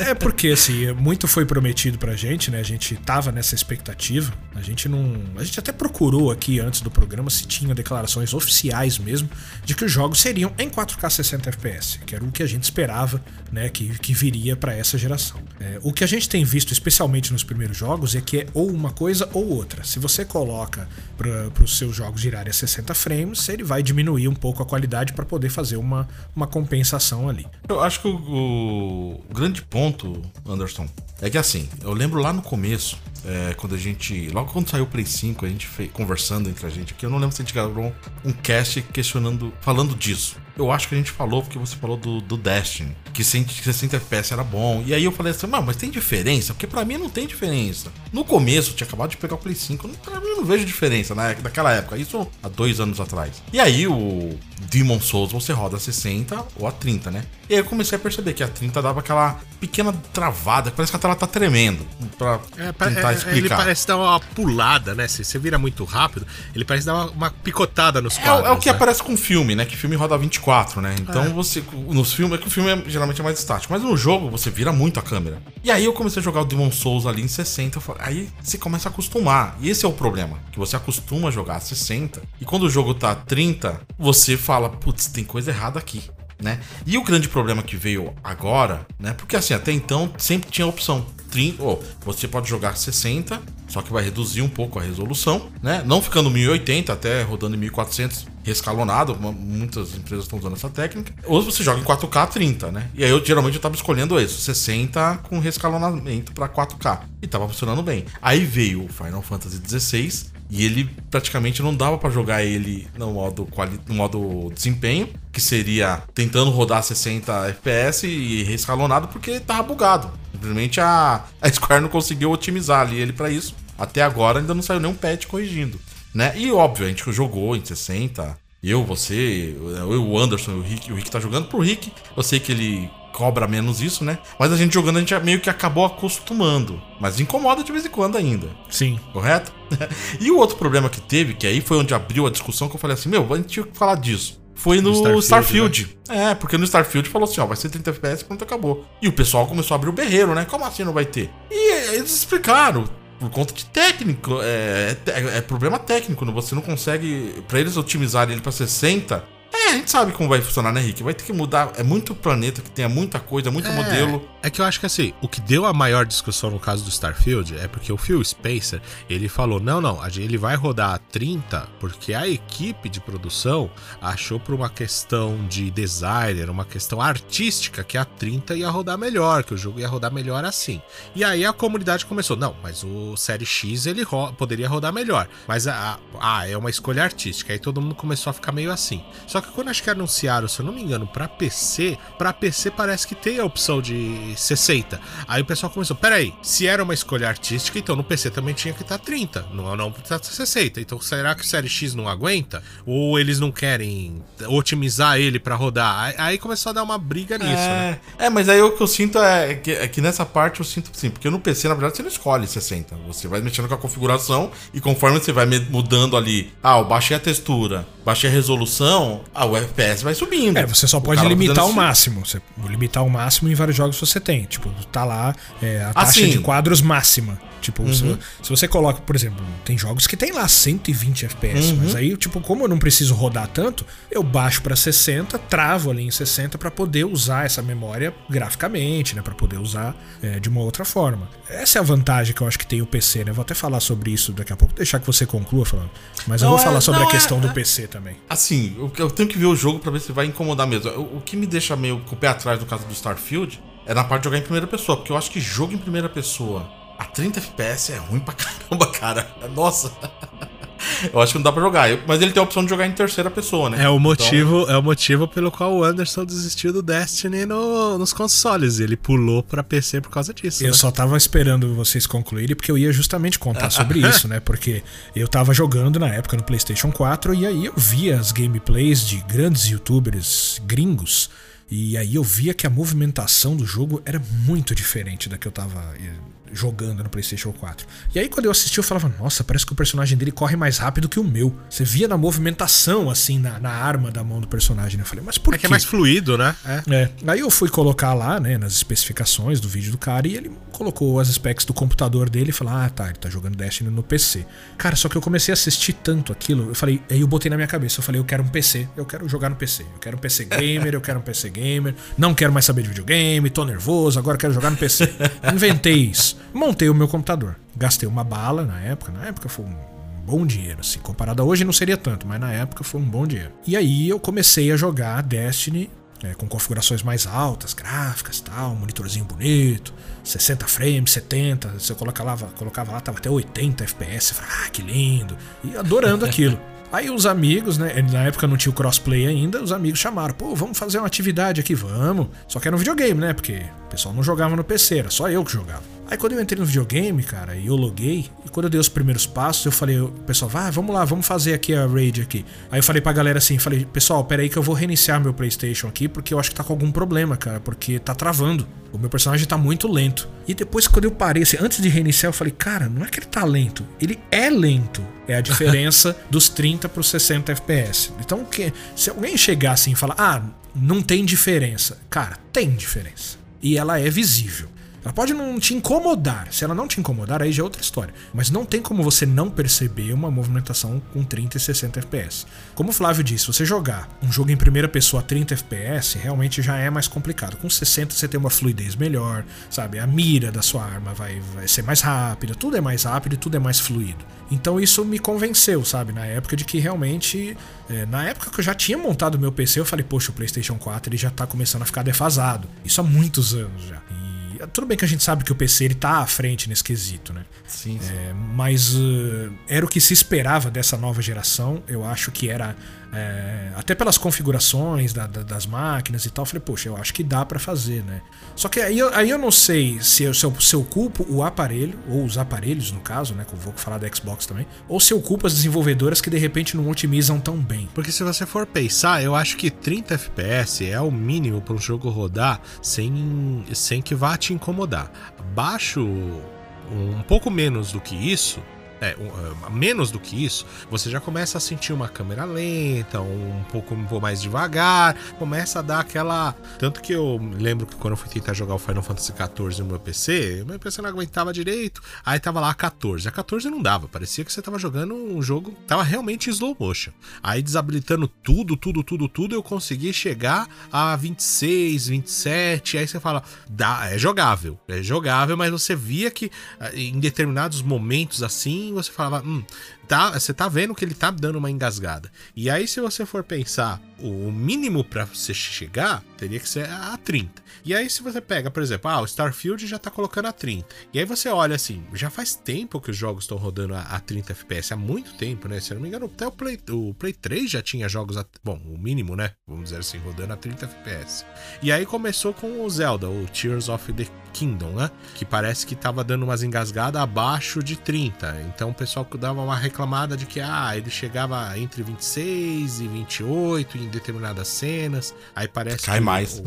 É, é porque, assim, muito foi prometido pra gente, né? A gente tava nessa expectativa. A gente não. A gente até procurou aqui antes do programa se tinha declarações oficiais mesmo de que os jogos seriam em 4K 60 FPS, que era o que a gente esperava, né? Que, que viria pra essa geração. É, o que a gente tem visto, especialmente nos primeiros jogos, é que é ou uma coisa ou outra. Se você coloca para os seus jogos girarem a 60 frames, ele vai diminuir um pouco a qualidade para poder fazer uma, uma compensação ali. Eu acho que o, o grande ponto, Anderson, é que assim, eu lembro lá no começo, é, quando a gente. Logo quando saiu o Play 5, a gente fez, conversando entre a gente aqui, eu não lembro se a gente gravou um cast questionando, falando disso. Eu acho que a gente falou, porque você falou do, do Destiny, que 60 FPS era bom. E aí eu falei assim, mas tem diferença? Porque pra mim não tem diferença. No começo, eu tinha acabado de pegar o Play 5, não- pra mim eu não vejo diferença né, naquela época. Isso há dois anos atrás. E aí o Demon Souls você roda a 60 ou a 30, né? E aí eu comecei a perceber que a 30 dava aquela pequena travada, parece que a tela tá tremendo. Pra É, tentar é, explicar. Ele parece dar uma pulada, né? Se você vira muito rápido, ele parece dar uma, uma picotada nos É, quadros. é o que né? aparece com filme, né? Que filme roda 24, né? Então você. Nos filmes, é que o filme é, geralmente é mais estático. Mas no jogo você vira muito a câmera. E aí eu comecei a jogar o Demon Souls ali em 60. eu falei- aí você começa a acostumar. E esse é o problema. Que você acostuma a jogar a 60. E quando o jogo tá a 30, você fala, putz, tem coisa errada aqui. Né? E o grande problema que veio agora, né? Porque assim, até então sempre tinha a opção 30, oh, você pode jogar 60, só que vai reduzir um pouco a resolução, né? Não ficando 1080, até rodando em 1400 rescalonado, uma- muitas empresas estão usando essa técnica. Ou você joga em 4K 30, né? E aí eu geralmente eu tava escolhendo isso, 60 com rescalonamento para 4K e tava funcionando bem. Aí veio o Final Fantasy XVI e ele praticamente não dava pra jogar ele no modo, quali no modo desempenho, que seria tentando rodar 60 FPS e rescalonado porque tava bugado. Simplesmente a, a Square não conseguiu otimizar ali ele pra isso. Até agora ainda não saiu nenhum patch corrigindo. Né? E óbvio, a gente jogou em 60. Eu, você, eu, o Anderson, o Rick, o Rick tá jogando pro Rick. Eu sei que ele cobra menos isso, né? Mas a gente jogando, a gente meio que acabou acostumando. Mas incomoda de vez em quando ainda Sim. correto? e o outro problema que teve, que aí foi onde abriu a discussão, que eu falei assim, meu, a gente tinha que falar disso. Foi no Do Starfield. Starfield, É, porque no Starfield falou assim, ó, vai ser 30 FPS pronto, acabou. E o pessoal começou a abrir o berreiro, né? Como assim não vai ter? E eles explicaram, por conta de técnico, é, é- é problema técnico, né? você não consegue, pra eles otimizarem ele pra 60... É, a gente sabe como vai funcionar, né, Rick? Vai ter que mudar. É muito planeta que tenha muita coisa, muito É, modelo. É que eu acho que assim, o que deu a maior discussão no caso do Starfield é porque o Phil Spencer, ele falou: "Não, não, a ele vai rodar a 30 porque a equipe de produção achou por uma questão de designer, uma questão artística que a 30 ia rodar melhor, que o jogo ia rodar melhor assim". E aí a comunidade começou: "Não, mas o Série X ele ro- poderia rodar melhor". Mas a, a- ah, é uma escolha artística. Aí todo mundo começou a ficar meio assim. Só que quando acho que anunciaram, se eu não me engano, pra PC, pra PC parece que tem a opção de 60. Aí o pessoal começou, peraí, se era uma escolha artística, então no PC também tinha que estar 30, não, não tá 60. Então será que o Série X não aguenta? Ou eles não querem otimizar ele pra rodar? Aí, começou a dar uma briga nisso, né? É, é, mas aí o que eu sinto é que, é que nessa parte eu sinto sim, porque no PC, na verdade, você não escolhe 60. Você vai mexendo com a configuração e conforme você vai mudando ali, ah, eu baixei a textura, baixei a resolução, ah, o FPS vai subindo. É, você só pode limitar o máximo. Você, limitar o máximo em vários jogos você tem. Tipo, tá lá é, a taxa Assim. de quadros máxima. Tipo, se, Uhum. se você coloca, por exemplo, tem jogos que tem lá 120 FPS, Uhum. mas aí, tipo, como eu não preciso rodar tanto, eu baixo pra 60, travo ali em 60 pra poder usar essa memória graficamente, né, Pra poder usar é, de uma outra forma. Essa é a vantagem que eu acho que tem o PC, né? Vou até falar sobre isso daqui a pouco, deixar que você conclua falando. Mas eu Não, vou é- falar sobre a é- questão do é- PC também. Assim, eu, eu tenho que ver o jogo pra ver se vai incomodar mesmo. O, o que me deixa meio com o pé atrás no caso do Starfield é na parte de jogar em primeira pessoa, porque eu acho que jogo em primeira pessoa a 30 FPS é ruim pra caramba, cara. Nossa. Eu acho que não dá pra jogar. Mas ele tem a opção de jogar em terceira pessoa, né? É o Então, motivo, é o motivo pelo qual o Anderson desistiu do Destiny no- nos consoles. Ele pulou pra PC por causa disso. Eu né? só tava esperando vocês concluírem, porque eu ia justamente contar sobre isso, né? Porque eu tava jogando na época no PlayStation 4 e aí eu via as gameplays de grandes youtubers gringos. E aí eu via que a movimentação do jogo era muito diferente da que eu tava eh, jogando no PlayStation 4. E aí quando eu assisti eu falava, nossa, parece que o personagem dele corre mais rápido que o meu. Você via na movimentação, assim, na, na arma da mão do personagem. né? Eu falei, mas por É quê? que é mais fluido, né? É. É. Aí eu fui colocar lá, né, nas especificações do vídeo do cara e ele colocou as specs do computador dele e falou: Ah, tá, ele tá jogando Destiny no PC. Cara, só que eu comecei a assistir tanto aquilo, eu falei, aí eu botei na minha cabeça, eu falei, eu quero um PC, eu quero jogar no PC, eu quero um PC gamer, eu quero um PC gamer, não quero mais saber de videogame, tô nervoso, agora quero jogar no PC. Inventei isso. Montei o meu computador. Gastei uma bala na época, na época foi um bom dinheiro, assim. Comparado a hoje não seria tanto, mas na época foi um bom dinheiro. E aí eu comecei a jogar Destiny é, com configurações mais altas, gráficas tal, monitorzinho bonito, 60 frames, 70, você colocava lá, colocava lá, tava até 80 FPS, eu falei, ah, que lindo, e adorando aquilo. Aí os amigos, né? Na época não tinha o crossplay ainda, os amigos chamaram, pô, vamos fazer uma atividade aqui, vamos. Só que era um videogame, né? Porque o pessoal não jogava no PC, era só eu que jogava. Aí quando eu entrei no videogame, cara, e eu loguei, e quando eu dei os primeiros passos, eu falei, pessoal, vai, vamos lá, vamos fazer aqui a raid aqui. Aí eu falei pra galera assim, falei, pessoal, pera aí que eu vou reiniciar meu PlayStation aqui, porque eu acho que tá com algum problema, cara, porque tá travando. O meu personagem tá muito lento. E depois, quando eu parei, assim, antes de reiniciar, eu falei, cara, não é que ele tá lento, ele é lento. É a diferença dos 30 pro 60 FPS. Então, que, se alguém chegar assim e falar, ah, não tem diferença. Cara, tem diferença. E ela é visível. Ela pode não te incomodar. Se ela não te incomodar, aí já é outra história. Mas não tem como você não perceber uma movimentação com 30 e 60 FPS. Como o Flávio disse, você jogar um jogo em primeira pessoa a 30 FPS realmente já é mais complicado. Com 60 você tem uma fluidez melhor, sabe? A mira da sua arma vai, vai ser mais rápida, tudo é mais rápido e tudo é mais fluido. Então isso me convenceu, sabe? Na época de que realmente. é, na época que eu já tinha montado meu PC, eu falei, poxa, o PlayStation 4 ele já tá começando a ficar defasado. Isso há muitos anos já. E tudo bem que a gente sabe que o PC ele tá à frente nesse quesito, né? Sim, sim. É, mas uh, era o que se esperava dessa nova geração. Eu acho que era. É, até pelas configurações da- da- das máquinas e tal, eu falei, poxa, eu acho que dá pra fazer, né? Só que aí, aí eu não sei se eu, se, eu, se eu culpo o aparelho, ou os aparelhos no caso, né? Que eu vou falar da Xbox também, ou se eu culpo as desenvolvedoras que de repente não otimizam tão bem. Porque se você for pensar, eu acho que 30 FPS é o mínimo para um jogo rodar sem, sem que vá te incomodar. Abaixo, um pouco menos do que isso. É, um, uh, menos do que isso, você já começa a sentir uma câmera lenta, um pouco um pouco mais devagar, começa a dar aquela. Tanto que eu lembro que quando eu fui tentar jogar o Final Fantasy XIV no meu PC, o meu PC não aguentava direito, aí tava lá a 14. A 14 não dava, parecia que você tava jogando um jogo, tava realmente em slow motion. Aí desabilitando tudo, tudo, tudo, tudo, eu consegui chegar a 26, 27. Aí você fala, dá, é jogável, é jogável, mas você via que ah, em determinados momentos assim, você falava, hum, tá, você tá vendo que ele tá dando uma engasgada. E aí, se você for pensar, o mínimo pra você chegar teria que ser a 30. E aí, se você pega, por exemplo, ah, o Starfield já tá colocando a 30. E aí você olha assim, já faz tempo que os jogos estão rodando a, a 30 FPS, há muito tempo, né? Se eu não me engano, até o Play, o Play 3 já tinha jogos, a, bom, o mínimo, né? Vamos dizer assim, rodando a 30 FPS. E aí começou com o Zelda, o Tears of the Kingdom, né? Que parece que tava dando umas engasgadas abaixo de 30. Então o pessoal dava uma reclamada de que ah, ele chegava entre 26 e 28 em determinadas cenas. Aí parece Cai que mais. o-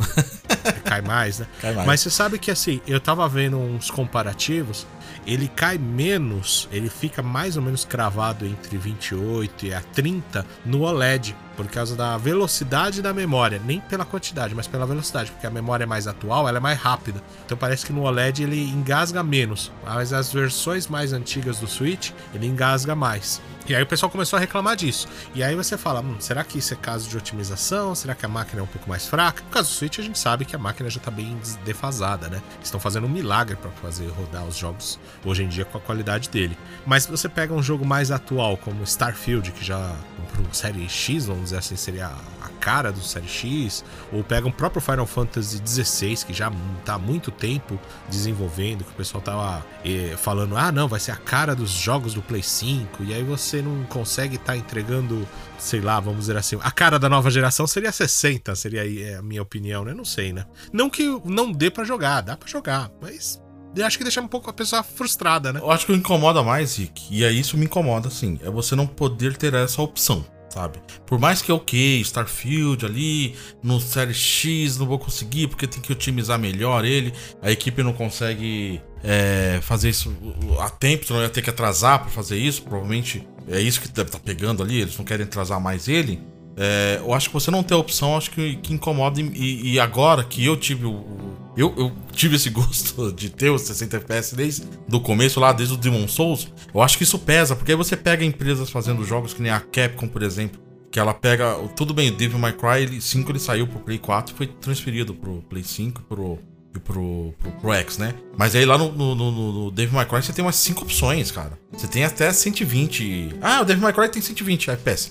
cai mais, né? Cai mais. Mas você sabe que assim, eu tava vendo uns comparativos, ele cai menos, ele fica mais ou menos cravado entre 28 e a 30 no OLED, por causa da velocidade da memória, nem pela quantidade, mas pela velocidade, porque a memória é mais atual, ela é mais rápida. Então parece que no OLED ele engasga menos, mas as versões mais antigas do Switch, ele engasga mais. E aí o pessoal começou a reclamar disso. E aí você fala, hum, será que isso é caso de otimização? Será que a máquina é um pouco mais fraca? No caso do Switch, a gente sabe que a máquina já tá bem defasada, né? Estão fazendo um milagre para fazer rodar os jogos hoje em dia com a qualidade dele. Mas se você pega um jogo mais atual, como Starfield, que já para série X, vamos dizer assim, seria a cara do série X, ou pega um próprio Final Fantasy XVI, que já tá há muito tempo desenvolvendo, que o pessoal tava eh, falando, ah, não, vai ser a cara dos jogos do Play 5, e aí você não consegue estar tá entregando, sei lá, vamos dizer assim, a cara da nova geração seria 60, seria é, a minha opinião, né? Não sei, né? Não que não dê para jogar, dá para jogar, mas acho que deixa um pouco a pessoa frustrada, né? Eu acho que o incomoda mais, Rick, e é isso me incomoda, assim, é você não poder ter essa opção. Sabe? Por mais que é ok, Starfield ali, no Série X não vou conseguir porque tem que otimizar melhor ele, a equipe não consegue é, fazer isso a tempo, senão ia ter que atrasar para fazer isso, provavelmente é isso que deve estar tá pegando ali, eles não querem atrasar mais ele. É, eu acho que você não ter opção, acho que, que incomoda. E, e, agora que eu tive o. Eu, eu, tive esse gosto de ter os 60 FPS desde do começo, lá desde o Demon Souls. Eu acho que isso pesa, porque aí você pega empresas fazendo jogos que nem a Capcom, por exemplo. Que ela pega. Tudo bem, o Devil May Cry 5 ele saiu pro Play 4 e foi transferido pro Play 5 pro, pro, pro, pro X, né? Mas aí lá no, no, no, no Devil May Cry você tem umas 5 opções, cara. Você tem até 120. Ah, o Devil May Cry tem 120 FPS.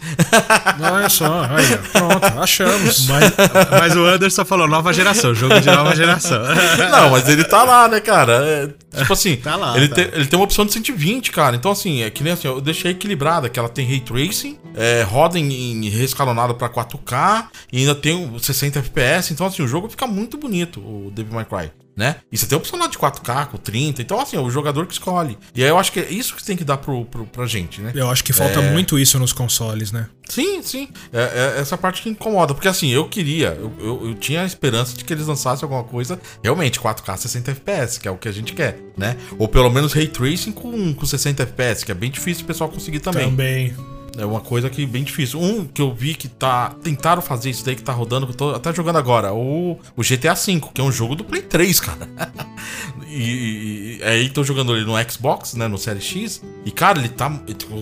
Olha só, aí, pronto, achamos. Mas, mas, o Anderson falou nova geração, jogo de nova geração. Não, mas ele tá lá, né, cara? É, tipo assim, tá lá, ele, tá. Tem, ele tem uma opção de 120, cara. Então, assim, é que nem assim, eu deixei equilibrada, que ela tem Ray Tracing, é, roda em, em reescalonado pra 4K e ainda tem 60 FPS. Então, assim, o jogo fica muito bonito, o Devil May Cry né? E você tem opção lá de 4K com 30. Então, assim, é o jogador que escolhe. E aí eu acho que é isso que tem que dar pro, pro, pra gente, né? Eu acho que falta é... muito isso nos consoles, né? Sim, sim. É, é, essa parte que incomoda. Porque assim, eu queria, eu, eu, eu, tinha a esperança de que eles lançassem alguma coisa realmente 4K 60 FPS, que é o que a gente quer, né? Ou pelo menos Ray Tracing com, com 60 FPS, que é bem difícil o pessoal conseguir também. Também. É uma coisa que bem difícil. Um que eu vi que tá. Tentaram fazer isso daí que tá rodando, que eu tô até jogando agora. O, o GTA V, que é um jogo do Play 3, cara. e, e, aí tô jogando ele no Xbox, né? No Série X. E, cara, ele tá.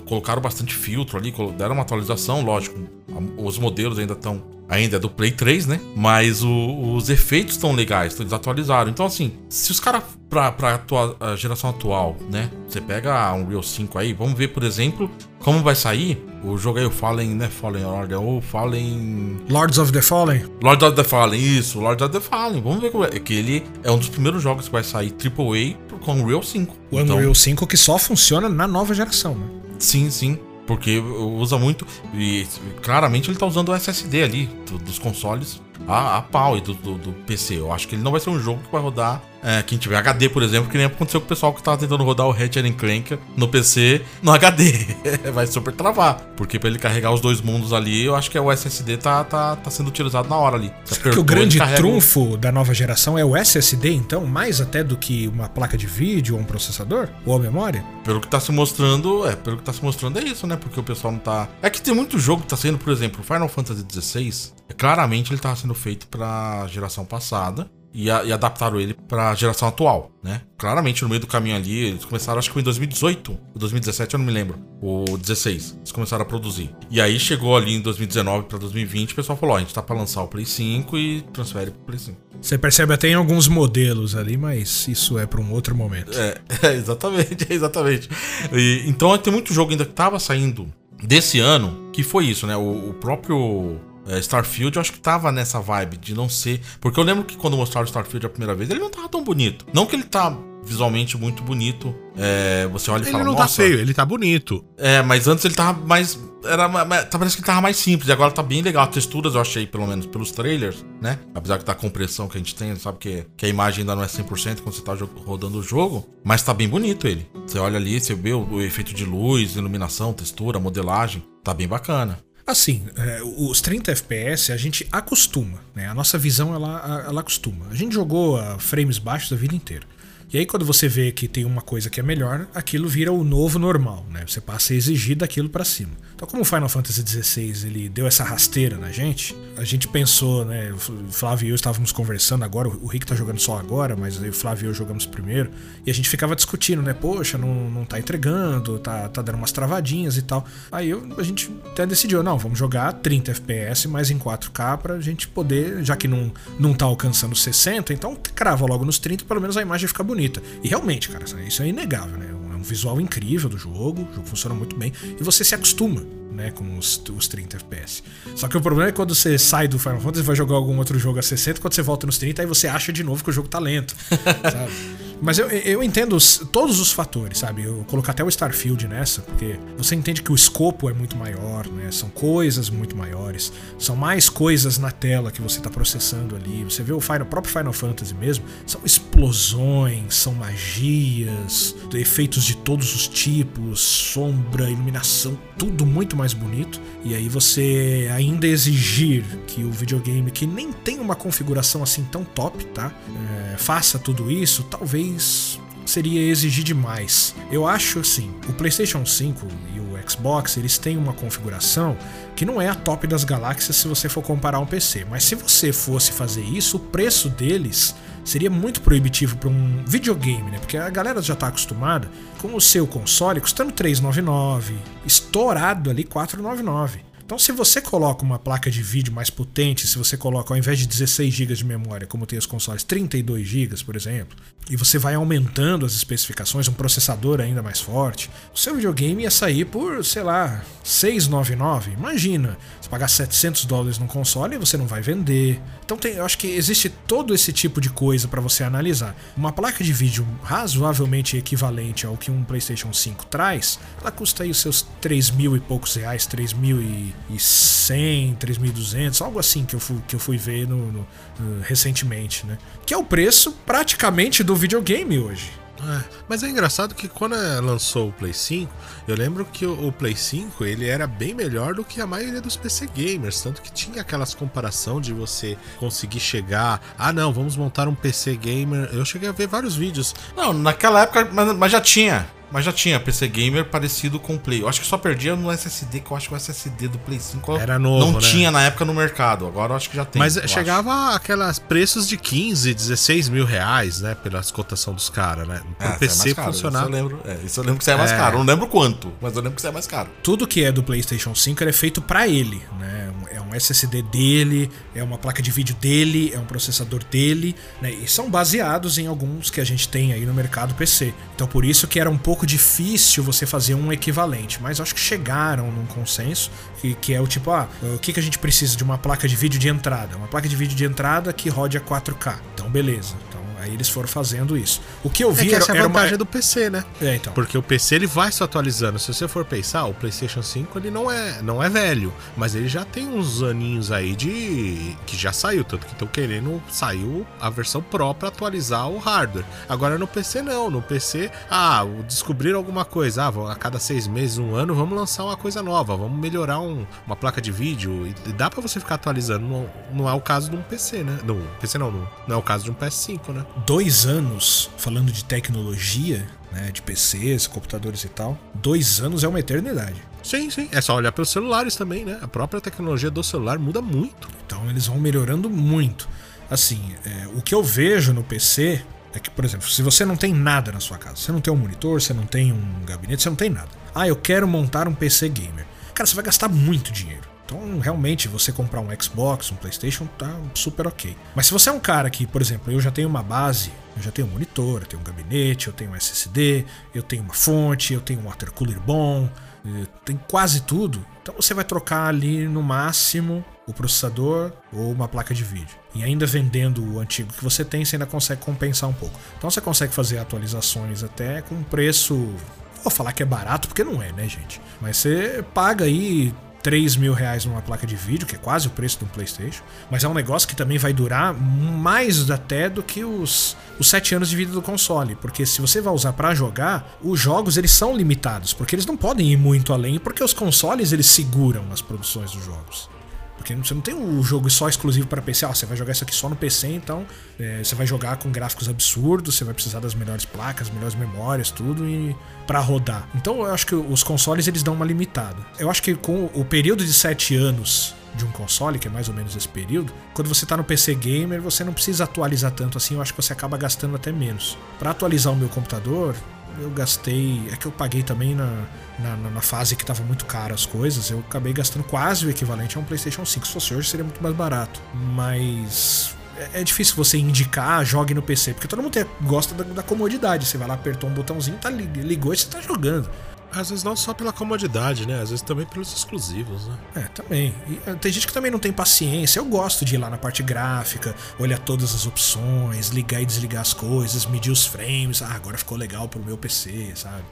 Colocaram bastante filtro ali, deram uma atualização, lógico. Os modelos ainda estão ainda é do Play 3, né? Mas o, os efeitos estão legais, eles atualizaram. Então, assim, se os caras, pra, pra atua, a geração atual, né? Você pega um Real 5 aí, vamos ver, por exemplo, como vai sair o jogo aí, o Fallen, né? Fallen Order, ou Fallen. Lords of the Fallen? Lords of the Fallen, isso, Lords of the Fallen. Vamos ver como é. é que ele é um dos primeiros jogos que vai sair AAA com o Unreal 5. O então, Unreal 5 que só funciona na nova geração, né? Sim, sim. Porque usa muito. E claramente ele tá usando o SSD ali, do, dos consoles, a, a pau e do, do, do, PC. Eu acho que ele não vai ser um jogo que vai rodar. É, quem tiver HD, por exemplo, que nem aconteceu com o pessoal que tava tentando rodar o Ratchet Clank no PC no HD. vai super travar. Porque para ele carregar os dois mundos ali, eu acho que o SSD tá, tá, tá sendo utilizado na hora ali. Será que o grande trunfo da nova geração é o SSD, então? Mais até do que uma placa de vídeo ou um processador? Ou a memória? Pelo que tá se mostrando, é, pelo que tá se mostrando é isso, né? Porque o pessoal não tá. É que tem muito jogo que tá saindo, por exemplo, Final Fantasy XVI. Claramente ele tá sendo feito pra geração passada e, a, e adaptaram ele pra geração atual, né? Claramente no meio do caminho ali, eles começaram, acho que foi em 2018, ou 2017, eu não me lembro, ou 16, eles começaram a produzir. E aí chegou ali em 2019 pra 2020, o pessoal falou: ó, a gente tá pra lançar o Play 5 e transfere pro Play 5. Você percebe até em alguns modelos ali, mas isso é para um outro momento. É, é exatamente, é exatamente. E, então tem muito jogo ainda que tava saindo desse ano, que foi isso, né? O, o próprio Starfield, eu acho que tava nessa vibe de não ser. Porque eu lembro que quando mostraram o Starfield a primeira vez, ele não tava tão bonito. Não que ele tá visualmente muito bonito. É, você olha e ele fala, Ele não tá feio, ele tá bonito. É, mas antes ele tava mais. Era, tá, parece que ele tava mais simples. E agora tá bem legal. As texturas eu achei, pelo menos, pelos trailers, né? Apesar que tá a compressão que a gente tem, sabe que, que a imagem ainda não é 100% quando você tá rodando o jogo. Mas tá bem bonito ele. Você olha ali, você vê o, o efeito de luz, iluminação, textura, modelagem. Tá bem bacana. Assim, é, os 30 FPS a gente acostuma, né? A nossa visão ela, ela acostuma. A gente jogou a frames baixos a vida inteira. E aí quando você vê que tem uma coisa que é melhor, aquilo vira o novo normal, né? Você passa a exigir daquilo para cima. Então como o Final Fantasy XVI ele deu essa rasteira na gente, a gente pensou, né? O Flávio e eu estávamos conversando agora, o Rick tá jogando só agora, mas o Flávio e eu jogamos primeiro, e a gente ficava discutindo, né? Poxa, não, não tá entregando, tá, tá dando umas travadinhas e tal. Aí eu, a gente até decidiu, não, vamos jogar 30 FPS mais em 4K pra gente poder, já que não, não tá alcançando 60, então crava logo nos 30, pelo menos a imagem fica bonita bonita. E realmente, cara, isso é inegável, né? É um visual incrível do jogo, o jogo funciona muito bem e você se acostuma. Né, com os, os 30 FPS. Só que o problema é quando você sai do Final Fantasy e vai jogar algum outro jogo a 60, quando você volta nos 30, aí você acha de novo que o jogo tá lento. sabe? Mas eu, eu entendo os, todos os fatores, sabe? Eu colocar até o Starfield nessa, porque você entende que o escopo é muito maior, né? São coisas muito maiores, são mais coisas na tela que você está processando ali. Você vê o, Final, o próprio Final Fantasy mesmo, são explosões, são magias, efeitos de todos os tipos, sombra, iluminação, tudo muito mais bonito. E aí você ainda exigir que o videogame, que nem tem uma configuração assim tão top, tá? É, faça tudo isso, talvez seria exigir demais. Eu acho assim, o PlayStation 5 e o Xbox, eles têm uma configuração que não é a top das galáxias se você for comparar um PC, mas se você fosse fazer isso, o preço deles seria muito proibitivo para um videogame, né? Porque a galera já está acostumada com o seu console custando 399, estourado ali 499. Então, se você coloca uma placa de vídeo mais potente, se você coloca ao invés de 16 GB de memória, como tem os consoles, 32 GB, por exemplo, e você vai aumentando as especificações, um processador ainda mais forte, o seu videogame ia sair por, sei lá, 699. Imagina, você pagar 700 dólares num console e você não vai vender. Então, tem, eu acho que existe todo esse tipo de coisa para você analisar. Uma placa de vídeo razoavelmente equivalente ao que um PlayStation 5 traz, ela custa aí os seus 3 mil e poucos reais, 3 mil e 3.100, 3.200, algo assim que eu fui, que eu fui ver no, no, no, recentemente, né? Que é o preço praticamente do videogame hoje. É, mas é engraçado que quando lançou o Play 5, eu lembro que o, o, Play 5 ele era bem melhor do que a maioria dos PC gamers, tanto que tinha aquelas comparação de você conseguir chegar, ah não, vamos montar um PC gamer. Eu cheguei a ver vários vídeos. Não, naquela época, mas, mas já tinha. Mas já tinha PC Gamer parecido com o Play. Eu acho que só perdia no SSD, que eu acho que o SSD do Play 5 era novo, não né? tinha na época no mercado. Agora eu acho que já tem. Mas chegava aquelas preços de 15, 16 mil reais, né? Pelas cotação dos caras, né? Pro é, PC é funcionar. Isso eu, lembro, é, isso eu lembro que você é mais é. caro. Eu não lembro quanto, mas eu lembro que você é mais caro. Tudo que é do PlayStation 5 é feito para ele, né? É um SSD dele, é uma placa de vídeo dele, é um processador dele, né? E são baseados em alguns que a gente tem aí no mercado PC. Então por isso que era um pouco difícil difícil você fazer um equivalente, mas acho que chegaram num consenso que, que é o tipo, ah, o que, que a gente precisa de uma placa de vídeo de entrada? Uma placa de vídeo de entrada que rode a 4K. Então, beleza. Então, Aí eles foram fazendo isso. O que eu é vi é que era, essa é a vantagem uma... do PC, né? É, então. Porque o PC ele vai se atualizando. Se você for pensar, o PlayStation 5 ele não é, não é velho, mas ele já tem uns aninhos aí de que já saiu, tanto que estão querendo saiu a versão Pro para atualizar o hardware. Agora no PC não, no PC, ah, descobrir alguma coisa, ah, a cada seis meses, um ano, vamos lançar uma coisa nova, vamos melhorar um, uma placa de vídeo e dá para você ficar atualizando. Não, não é o caso de um PC, né? No PC não, não, não é o caso de um PS5, né? Dois anos falando de tecnologia, né, de PCs, computadores e tal, dois anos é uma eternidade. Sim, sim. É só olhar pelos celulares também, né? A própria tecnologia do celular muda muito. Então eles vão melhorando muito. Assim, é, o que eu vejo no PC é que, por exemplo, se você não tem nada na sua casa, você não tem um monitor, você não tem um gabinete, você não tem nada. Ah, eu quero montar um PC gamer. Cara, você vai gastar muito dinheiro. Então, realmente, você comprar um Xbox, um PlayStation, tá super ok. Mas se você é um cara que, por exemplo, eu já tenho uma base, eu já tenho um monitor, eu tenho um gabinete, eu tenho um SSD, eu tenho uma fonte, eu tenho um water cooler bom, tem quase tudo. Então você vai trocar ali no máximo o processador ou uma placa de vídeo. E ainda vendendo o antigo que você tem, você ainda consegue compensar um pouco. Então você consegue fazer atualizações até com preço. Vou falar que é barato, porque não é, né, gente? Mas você paga aí 3 mil reais numa placa de vídeo, que é quase o preço de um PlayStation. Mas é um negócio que também vai durar mais até do que os, os 7 anos de vida do console. Porque se você vai usar para jogar, os jogos eles são limitados. Porque eles não podem ir muito além, porque os consoles eles seguram as produções dos jogos. Porque você não tem um jogo só exclusivo para PC. Ah, você vai jogar isso aqui só no PC, então é, você vai jogar com gráficos absurdos, você vai precisar das melhores placas, melhores memórias, tudo e para rodar. Então eu acho que os consoles eles dão uma limitada. Eu acho que com o período de 7 anos de um console, que é mais ou menos esse período, quando você tá no PC gamer, você não precisa atualizar tanto assim, eu acho que você acaba gastando até menos. Para atualizar o meu computador, eu gastei. É que eu paguei também na, na, na, fase que tava muito caro as coisas. Eu acabei gastando quase o equivalente a um PlayStation 5. Se fosse hoje, seria muito mais barato. Mas. É, é difícil você indicar, jogue no PC, porque todo mundo tem, gosta da, da, comodidade. Você vai lá, apertou um botãozinho, tá, ligou e você tá jogando. Às vezes não só pela comodidade, né? Às vezes também pelos exclusivos, né? É, também. E, eh, tem gente que também não tem paciência. Eu gosto de ir lá na parte gráfica, olhar todas as opções, ligar e desligar as coisas, medir os frames. Ah, agora ficou legal pro meu PC, sabe?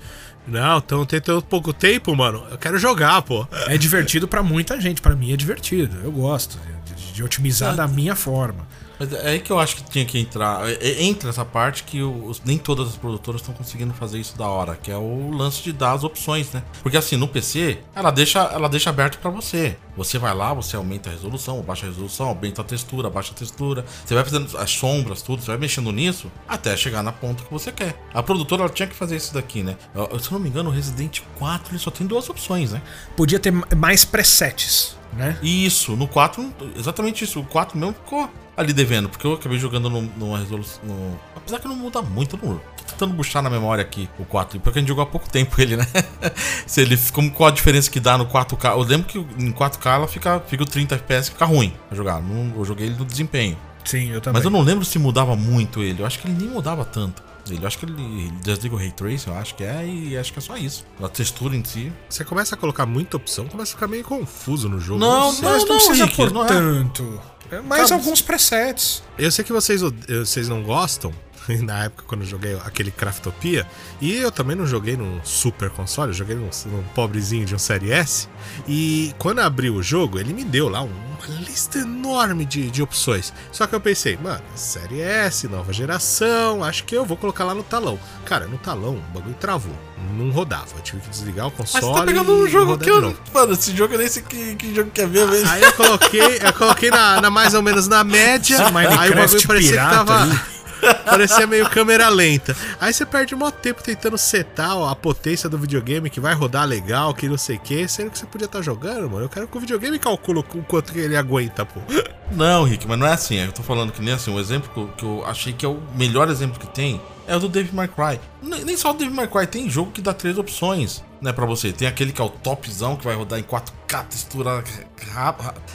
Não, então tem tão pouco tempo, mano. Eu quero jogar, pô. É divertido para muita gente. para mim é divertido. Eu gosto de, de otimizar é. da minha forma. Mas é aí que eu acho que tinha que entrar. É, é, entra essa parte que os, nem todas as produtoras estão conseguindo fazer isso da hora, que é o lance de dar as opções, né? Porque assim, no PC, ela deixa, ela deixa aberto para você. Você vai lá, você aumenta a resolução, baixa a resolução, aumenta a textura, baixa a textura. Você vai fazendo as sombras, tudo, você vai mexendo nisso até chegar na ponta que você quer. A produtora tinha que fazer isso daqui, né? Se eu não me engano, o Resident 4 ele só tem duas opções, né? Podia ter mais presets, né? Isso, no 4, exatamente isso. O 4 mesmo ficou ali devendo, porque eu acabei jogando numa resolução. No... Apesar que não muda muito, eu não tô tentando puxar na memória aqui o 4, porque a gente jogou há pouco tempo ele, né? Se ele como qual a diferença que dá no 4K? Eu lembro que em 4K ela fica, fica o 30 FPS fica ruim pra jogar. Não, eu joguei ele no desempenho. Sim, eu também. Mas eu não lembro se mudava muito ele. Eu acho que ele nem mudava tanto. Ele, acho que ele, ele desliga o Ray Tracing, eu acho que é, e acho que é só isso. A textura em si. Você começa a colocar muita opção, começa a ficar meio confuso no jogo. Não, não, não, não, não precisa Rick, por não é. tanto. É. Mais alguns presets. Eu sei que vocês, vocês não gostam, na época quando eu joguei aquele Craftopia. E eu também não joguei num super console, eu joguei num, num pobrezinho de um Série S. E quando abri o jogo, ele me deu lá uma lista enorme de, de opções. Só que eu pensei, mano, Série S, nova geração, acho que eu vou colocar lá no talão. Cara, no talão o bagulho travou. Não rodava. Eu tive que desligar o console. Mas você tá pegando um jogo que eu. Mano, esse jogo é nesse que, que jogo que é mesmo. Aí eu coloquei, eu coloquei na, na mais ou menos na média. aí o bagulho parecia que tava. Parecia meio câmera lenta. Aí você perde um tempo tentando setar ó, a potência do videogame que vai rodar legal, que não sei o que, sendo que você podia estar tá jogando, mano. Eu quero que o videogame calcule o quanto que ele aguenta, pô. Não, Rick, mas não é assim. Eu tô falando que nem assim, um exemplo que eu, que eu achei que é o melhor exemplo que tem é o do Devil May Cry. Nem só o Devil May Cry, tem jogo que dá três opções, né, para você. Tem aquele que é o topzão, que vai rodar em 4K, textura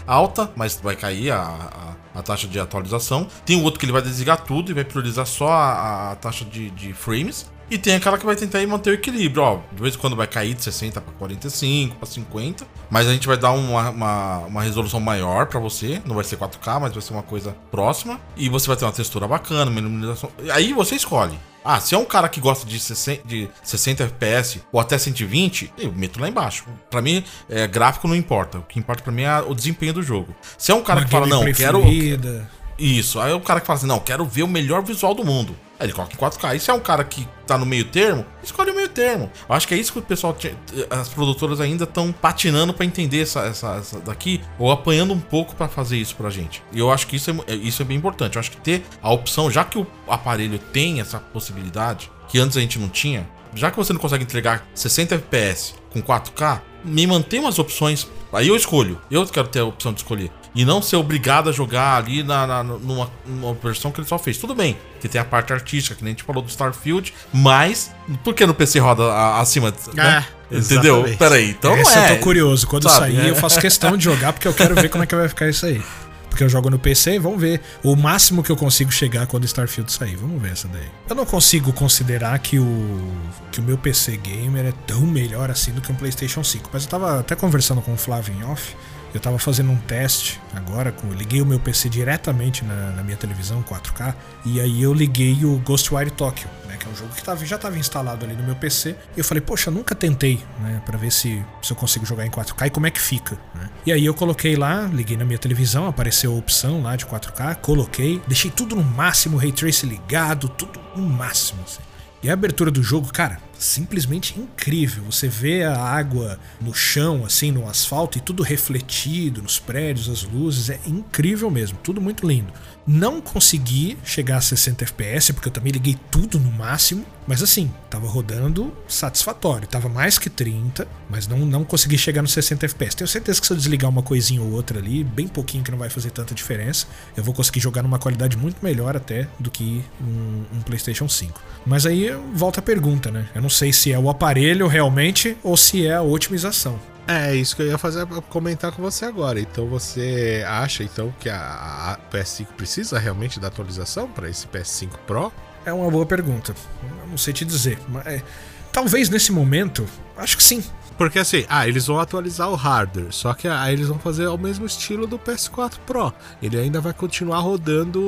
alta, mas vai cair a, a, a, taxa de atualização. Tem o outro que ele vai desligar tudo e vai priorizar só a, a taxa de, de frames. E tem aquela que vai tentar manter o equilíbrio, ó. De vez em quando vai cair de 60 para 45, para 50. Mas a gente vai dar uma, uma, uma resolução maior para você. Não vai ser 4K, mas vai ser uma coisa próxima. E você vai ter uma textura bacana, uma iluminação. Aí você escolhe. Ah, se é um cara que gosta de 60, de 60 FPS ou até 120, eu meto lá embaixo. Para mim, é, gráfico não importa. O que importa para mim é o desempenho do jogo. Se é um cara uma que fala, não, quero. Isso. Aí é o cara que fala assim, não, quero ver o melhor visual do mundo. Ele coloca em 4K. E se é um cara que tá no meio termo, escolhe o meio termo. Eu acho que é isso que o pessoal, as produtoras ainda estão patinando para entender essa, essa, essa, daqui, ou apanhando um pouco para fazer isso pra gente. E eu acho que isso é, isso é bem importante. Eu acho que ter a opção, já que o aparelho tem essa possibilidade, que antes a gente não tinha, já que você não consegue entregar 60 FPS com 4K, me mantém umas opções. Aí eu escolho. Eu quero ter a opção de escolher e não ser obrigado a jogar ali na, na numa, numa, versão que ele só fez. Tudo bem, que tem a parte artística, que nem a gente falou do Starfield, mas por que no PC roda a, acima? Né? É, Entendeu? Exatamente. Peraí, então Esse é. eu tô curioso. Quando sabe, sair, é. eu faço questão de jogar porque eu quero ver como é que vai ficar isso aí. Porque eu jogo no PC, vamos ver. O máximo que eu consigo chegar quando Starfield sair. Vamos ver essa daí. Eu não consigo considerar que o, que o meu PC gamer é tão melhor assim do que um PlayStation 5. Mas eu tava até conversando com o Flávio em off. Eu tava fazendo um teste agora, com, liguei o meu PC diretamente na, na minha televisão 4K, e aí eu liguei o Ghostwire Tokyo, né? Que é um jogo que tava, já estava instalado ali no meu PC. E eu falei, poxa, nunca tentei, né? Pra ver se, se eu consigo jogar em 4K e como é que fica, né? E aí eu coloquei lá, liguei na minha televisão, apareceu a opção lá de 4K, coloquei, deixei tudo no máximo, o Ray Trace ligado, tudo no máximo, assim. E a abertura do jogo, cara, simplesmente incrível. Você vê a água no chão, assim, no asfalto e tudo refletido nos prédios, as luzes. É incrível mesmo, tudo muito lindo. Não consegui chegar a 60 FPS, porque eu também liguei tudo no máximo. Mas assim, tava rodando satisfatório. Tava mais que 30, mas não, não consegui chegar no 60 FPS. Tenho certeza que se eu desligar uma coisinha ou outra ali, bem pouquinho que não vai fazer tanta diferença, eu vou conseguir jogar numa qualidade muito melhor até do que um, um PlayStation 5. Mas aí volta a pergunta, né? Eu não sei se é o aparelho realmente ou se é a otimização. É isso que eu ia fazer comentar com você agora. Então você acha então que a, a PS5 precisa realmente da atualização para esse PS5 Pro? É uma boa pergunta. Eu não sei te dizer, mas é, talvez nesse momento, acho que sim. Porque assim, ah, eles vão atualizar o hardware, só que aí eles vão fazer ao mesmo estilo do PS4 Pro. Ele ainda vai continuar rodando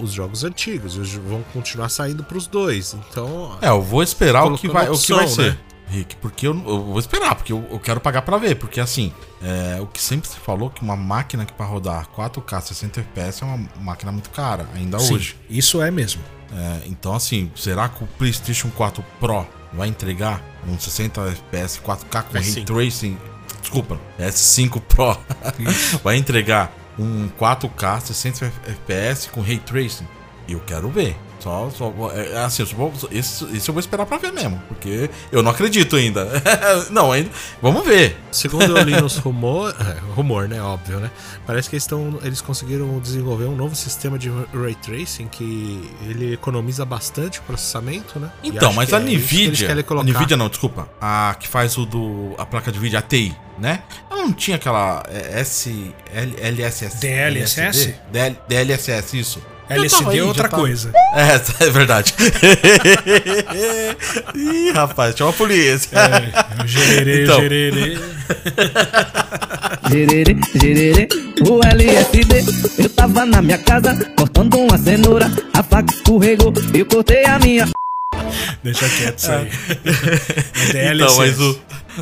os jogos antigos, vão continuar saindo para os dois. Então, é, eu vou esperar o que vai, opção, o que vai ser. Né? Rick, porque eu, eu, vou esperar, porque eu, eu quero pagar para ver, porque assim, é, o que sempre se falou que uma máquina que para rodar 4K 60 FPS é uma máquina muito cara, ainda Sim, hoje. Isso é mesmo. É, então assim, será que o PlayStation 4 Pro vai entregar um 60 FPS 4K com Ray Tracing? Desculpa, S5 Pro vai entregar um 4K 60 FPS com Ray Tracing? Eu quero ver. Só, só é, é assim, eu esse, esse eu vou esperar pra ver mesmo, porque eu não acredito ainda. não, ainda. Vamos ver. Segundo eu li nos rumor, é, rumor, né? Óbvio, né? Parece que eles, estão, eles conseguiram desenvolver um novo sistema de ray tracing que ele economiza bastante o processamento, né? Então, mas a é Nvidia. A Nvidia não, desculpa. A que faz o do. a placa de vídeo, a TI, né? Ela não tinha aquela S, L, LSS. DLSS? DL, DLSS, isso. LSD é outra coisa. É, é verdade. Ih, rapaz, chama a polícia. É, gererê, então. gererê. Gererê, gererê, o LSD. Eu tava na minha casa cortando uma cenoura. A faca escorregou, eu cortei a minha. Deixa quieto isso aí. É. Então, mas o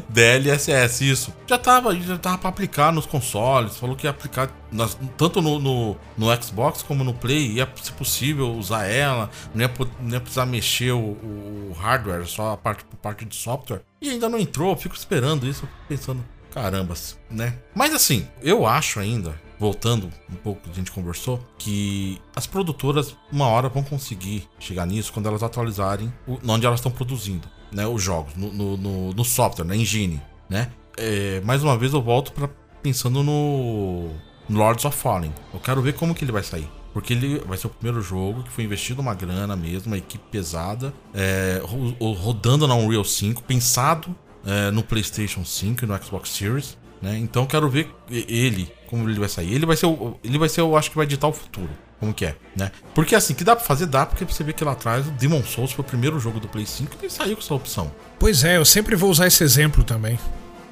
DLSS, isso. Já tava, já tava pra aplicar nos consoles. Falou que ia aplicar nas, tanto no, no, no, Xbox como no Play. Ia, se possível, usar ela. Não ia, não ia precisar mexer o, o, hardware, só a parte, a parte de software. E ainda não entrou. Fico esperando isso, pensando, carambas, né? Mas assim, eu acho ainda voltando um pouco a gente conversou, que as produtoras uma hora vão conseguir chegar nisso quando elas atualizarem onde elas estão produzindo né, os jogos, no, no, no, no software, na engine, né? É, mais uma vez eu volto para pensando no, Lords of Fallen. Eu quero ver como que ele vai sair. Porque ele vai ser o primeiro jogo que foi investido uma grana mesmo, uma equipe pesada, é, rodando na Unreal 5, pensado é, no PlayStation 5 e no Xbox Series. Né? Então quero ver ele, como ele vai sair. Ele vai ser, o, ele vai ser, eu acho que vai ditar o futuro como que é, né? Porque assim, que dá pra fazer, dá, porque você vê que lá atrás o Demon Souls foi o primeiro jogo do Play 5 e ele saiu com essa opção. Pois é, eu sempre vou usar esse exemplo também.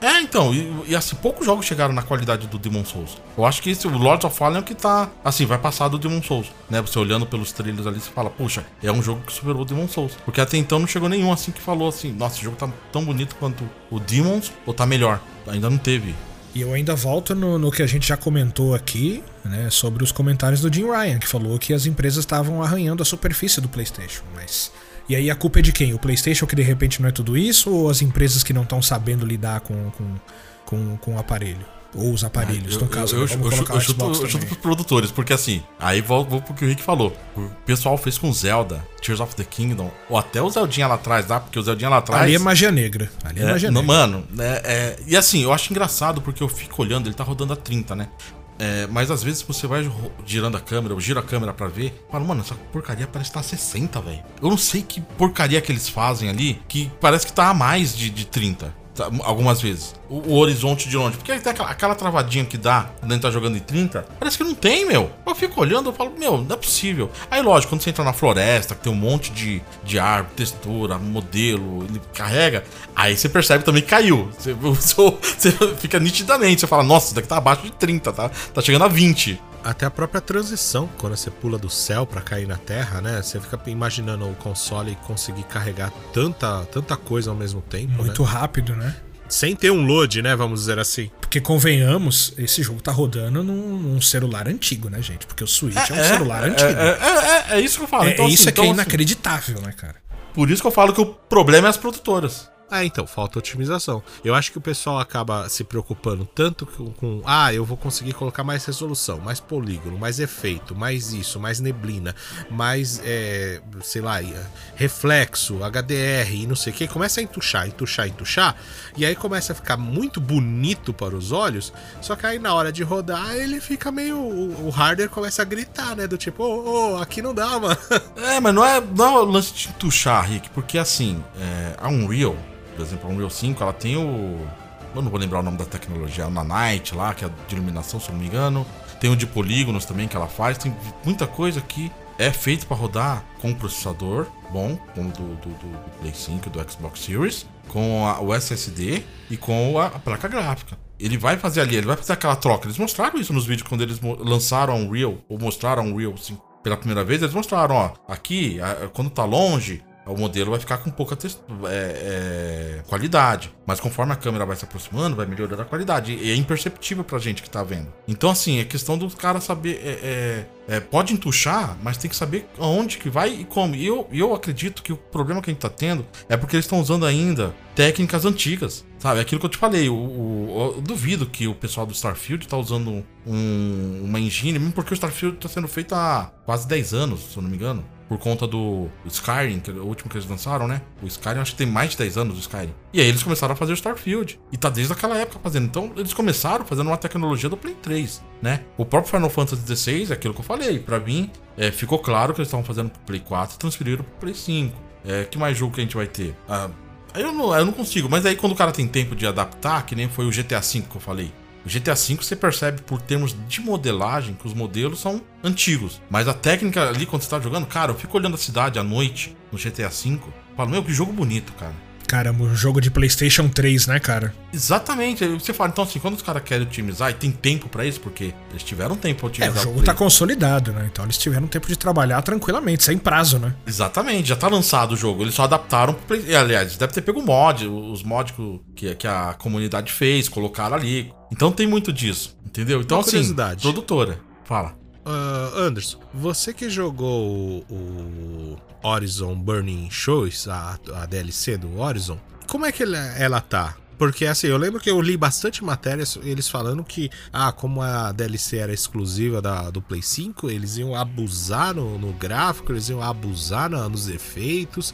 É, então, e, e, assim, poucos jogos chegaram na qualidade do Demon Souls. Eu acho que esse, o Lords of Fallen é o que tá, assim, vai passar do Demon Souls, né? Você olhando pelos trailers ali, você fala, puxa, é um jogo que superou o Demon Souls. Porque até então não chegou nenhum assim que falou assim, nossa, esse jogo tá tão bonito quanto o Demons, ou tá melhor. Ainda não teve. E eu ainda volto no, no, que a gente já comentou aqui, né, sobre os comentários do Jim Ryan, que falou que as empresas estavam arranhando a superfície do PlayStation. Mas e aí a culpa é de quem? O PlayStation que de repente não é tudo isso ou as empresas que não estão sabendo lidar com, com, com, com o aparelho? Ou os aparelhos, no caso. Eu, eu, eu, eu, chuto, eu chuto pros produtores, porque assim, aí vou, vou pro que o Rick falou. O pessoal fez com Zelda, Tears of the Kingdom, ou até o Zeldinha lá atrás, tá? Porque o Zeldinha lá atrás. Ali é magia negra. Ali é, é magia negra. Mano, é, é, e assim, eu acho engraçado porque eu fico olhando, ele tá rodando a 30, né? É, mas às vezes você vai girando a câmera, ou gira a câmera para ver, fala, mano, essa porcaria parece estar tá 60, velho. Eu não sei que porcaria que eles fazem ali, que parece que tá a mais de, de 30. Tá, algumas vezes. O, o horizonte de longe. Porque tem aquela, aquela travadinha que dá quando a gente tá jogando em 30. Parece que não tem, meu. Eu fico olhando e falo, meu, não é possível. Aí, lógico, quando você entra na floresta, que tem um monte de, de árvore, textura, modelo, ele carrega. Aí você percebe também que caiu. Você, você, você fica nitidamente. Você fala, nossa, isso daqui tá abaixo de 30, tá? Tá chegando a 20. Até a própria transição, quando você pula do céu pra cair na terra, né? Você fica imaginando o console conseguir carregar tanta, tanta coisa ao mesmo tempo, Muito né? rápido, né? Sem ter um load, né? Vamos dizer assim. Porque convenhamos, esse jogo tá rodando num, num celular antigo, né, gente? Porque o Switch é, um celular é, antigo. É, é, é, é isso que eu falo. É, Então, isso assim, é que é então, assim, inacreditável, né, cara? Por isso que eu falo que o problema é as produtoras. Ah, então, falta otimização. Eu acho que o pessoal acaba se preocupando tanto com, com, ah, eu vou conseguir colocar mais resolução, mais polígono, mais efeito, mais isso, mais neblina, mais, é, sei lá, reflexo, HDR e não sei o que. Começa a entuchar, entuchar, entuchar, e aí começa a ficar muito bonito para os olhos, só que aí na hora de rodar ele fica meio. O, o hardware começa a gritar, né? Do tipo, ô, ô, aqui não dá, mano. É, mas não é, não é o lance de tuchar, Rick, porque assim, é, a Unreal, por exemplo, a Unreal 5, ela tem o. Eu não vou lembrar o nome da tecnologia, a Nanite lá, que é de iluminação, se eu não me engano. Tem o de polígonos também que ela faz. Tem muita coisa que é feito para rodar com um processador bom, como do, do, do, Play 5 do Xbox Series, com a- o SSD e com a, a placa gráfica. Ele vai fazer ali, ele vai fazer aquela troca. Eles mostraram isso nos vídeos quando eles lançaram a Unreal, ou mostraram a Unreal 5 pela primeira vez. Eles mostraram, ó, aqui, a- quando tá longe, o modelo vai ficar com pouca tex- é, é, qualidade. Mas conforme a câmera vai se aproximando, vai melhorando a qualidade. E é imperceptível pra gente que tá vendo. Então, assim, é questão do cara saber. é, é, é, pode entuchar, mas tem que saber aonde que vai e como. E eu, eu acredito que o problema que a gente tá tendo é porque eles estão usando ainda técnicas antigas. Sabe? É Aquilo que eu te falei. O, o- eu duvido que o pessoal do Starfield tá usando um- uma engine, mesmo porque o Starfield tá sendo feito há quase 10 anos, se eu não me engano por conta do Skyrim, que é o último que eles lançaram, né? O Skyrim, acho que tem mais de 10 anos o Skyrim. E aí eles começaram a fazer o Starfield. E tá desde aquela época fazendo. Então eles começaram fazendo uma tecnologia do Play 3, né? O próprio Final Fantasy XVI, é aquilo que eu falei, pra mim, é, ficou claro que eles estavam fazendo pro Play 4 e transferiram pro Play 5. É, que mais jogo que a gente vai ter? Ah, eu não, eu não consigo, mas aí quando o cara tem tempo de adaptar, que nem foi o GTA V que eu falei. O GTA V você percebe por termos de modelagem que os modelos são antigos. Mas a técnica ali quando você tá jogando, cara, eu fico olhando a cidade à noite no GTA V. Falo, meu, que jogo bonito, cara. Caramba, um jogo de PlayStation 3, né, cara? Exatamente. Você fala, então assim, quando os caras querem otimizar e tem tempo pra isso, porque eles tiveram tempo pra É, otimizar. o jogo Play. tá consolidado, né? Então eles tiveram tempo de trabalhar tranquilamente, sem prazo, né? Exatamente, já tá lançado o jogo. Eles só adaptaram pro Play. e, Aliás, deve ter pego o mod, os mods que, que a comunidade fez, colocaram ali. Então tem muito disso, entendeu? Então, Uma assim, produtora. Fala. Ah, Anderson, você que jogou o, o Horizon Burning Shows, a, a DLC do Horizon, como é que ela, ela tá? Porque assim, eu lembro que eu li bastante matérias, eles falando que, ah, como a DLC era exclusiva da, do Play 5, eles iam abusar no, no gráfico, eles iam abusar na- nos efeitos.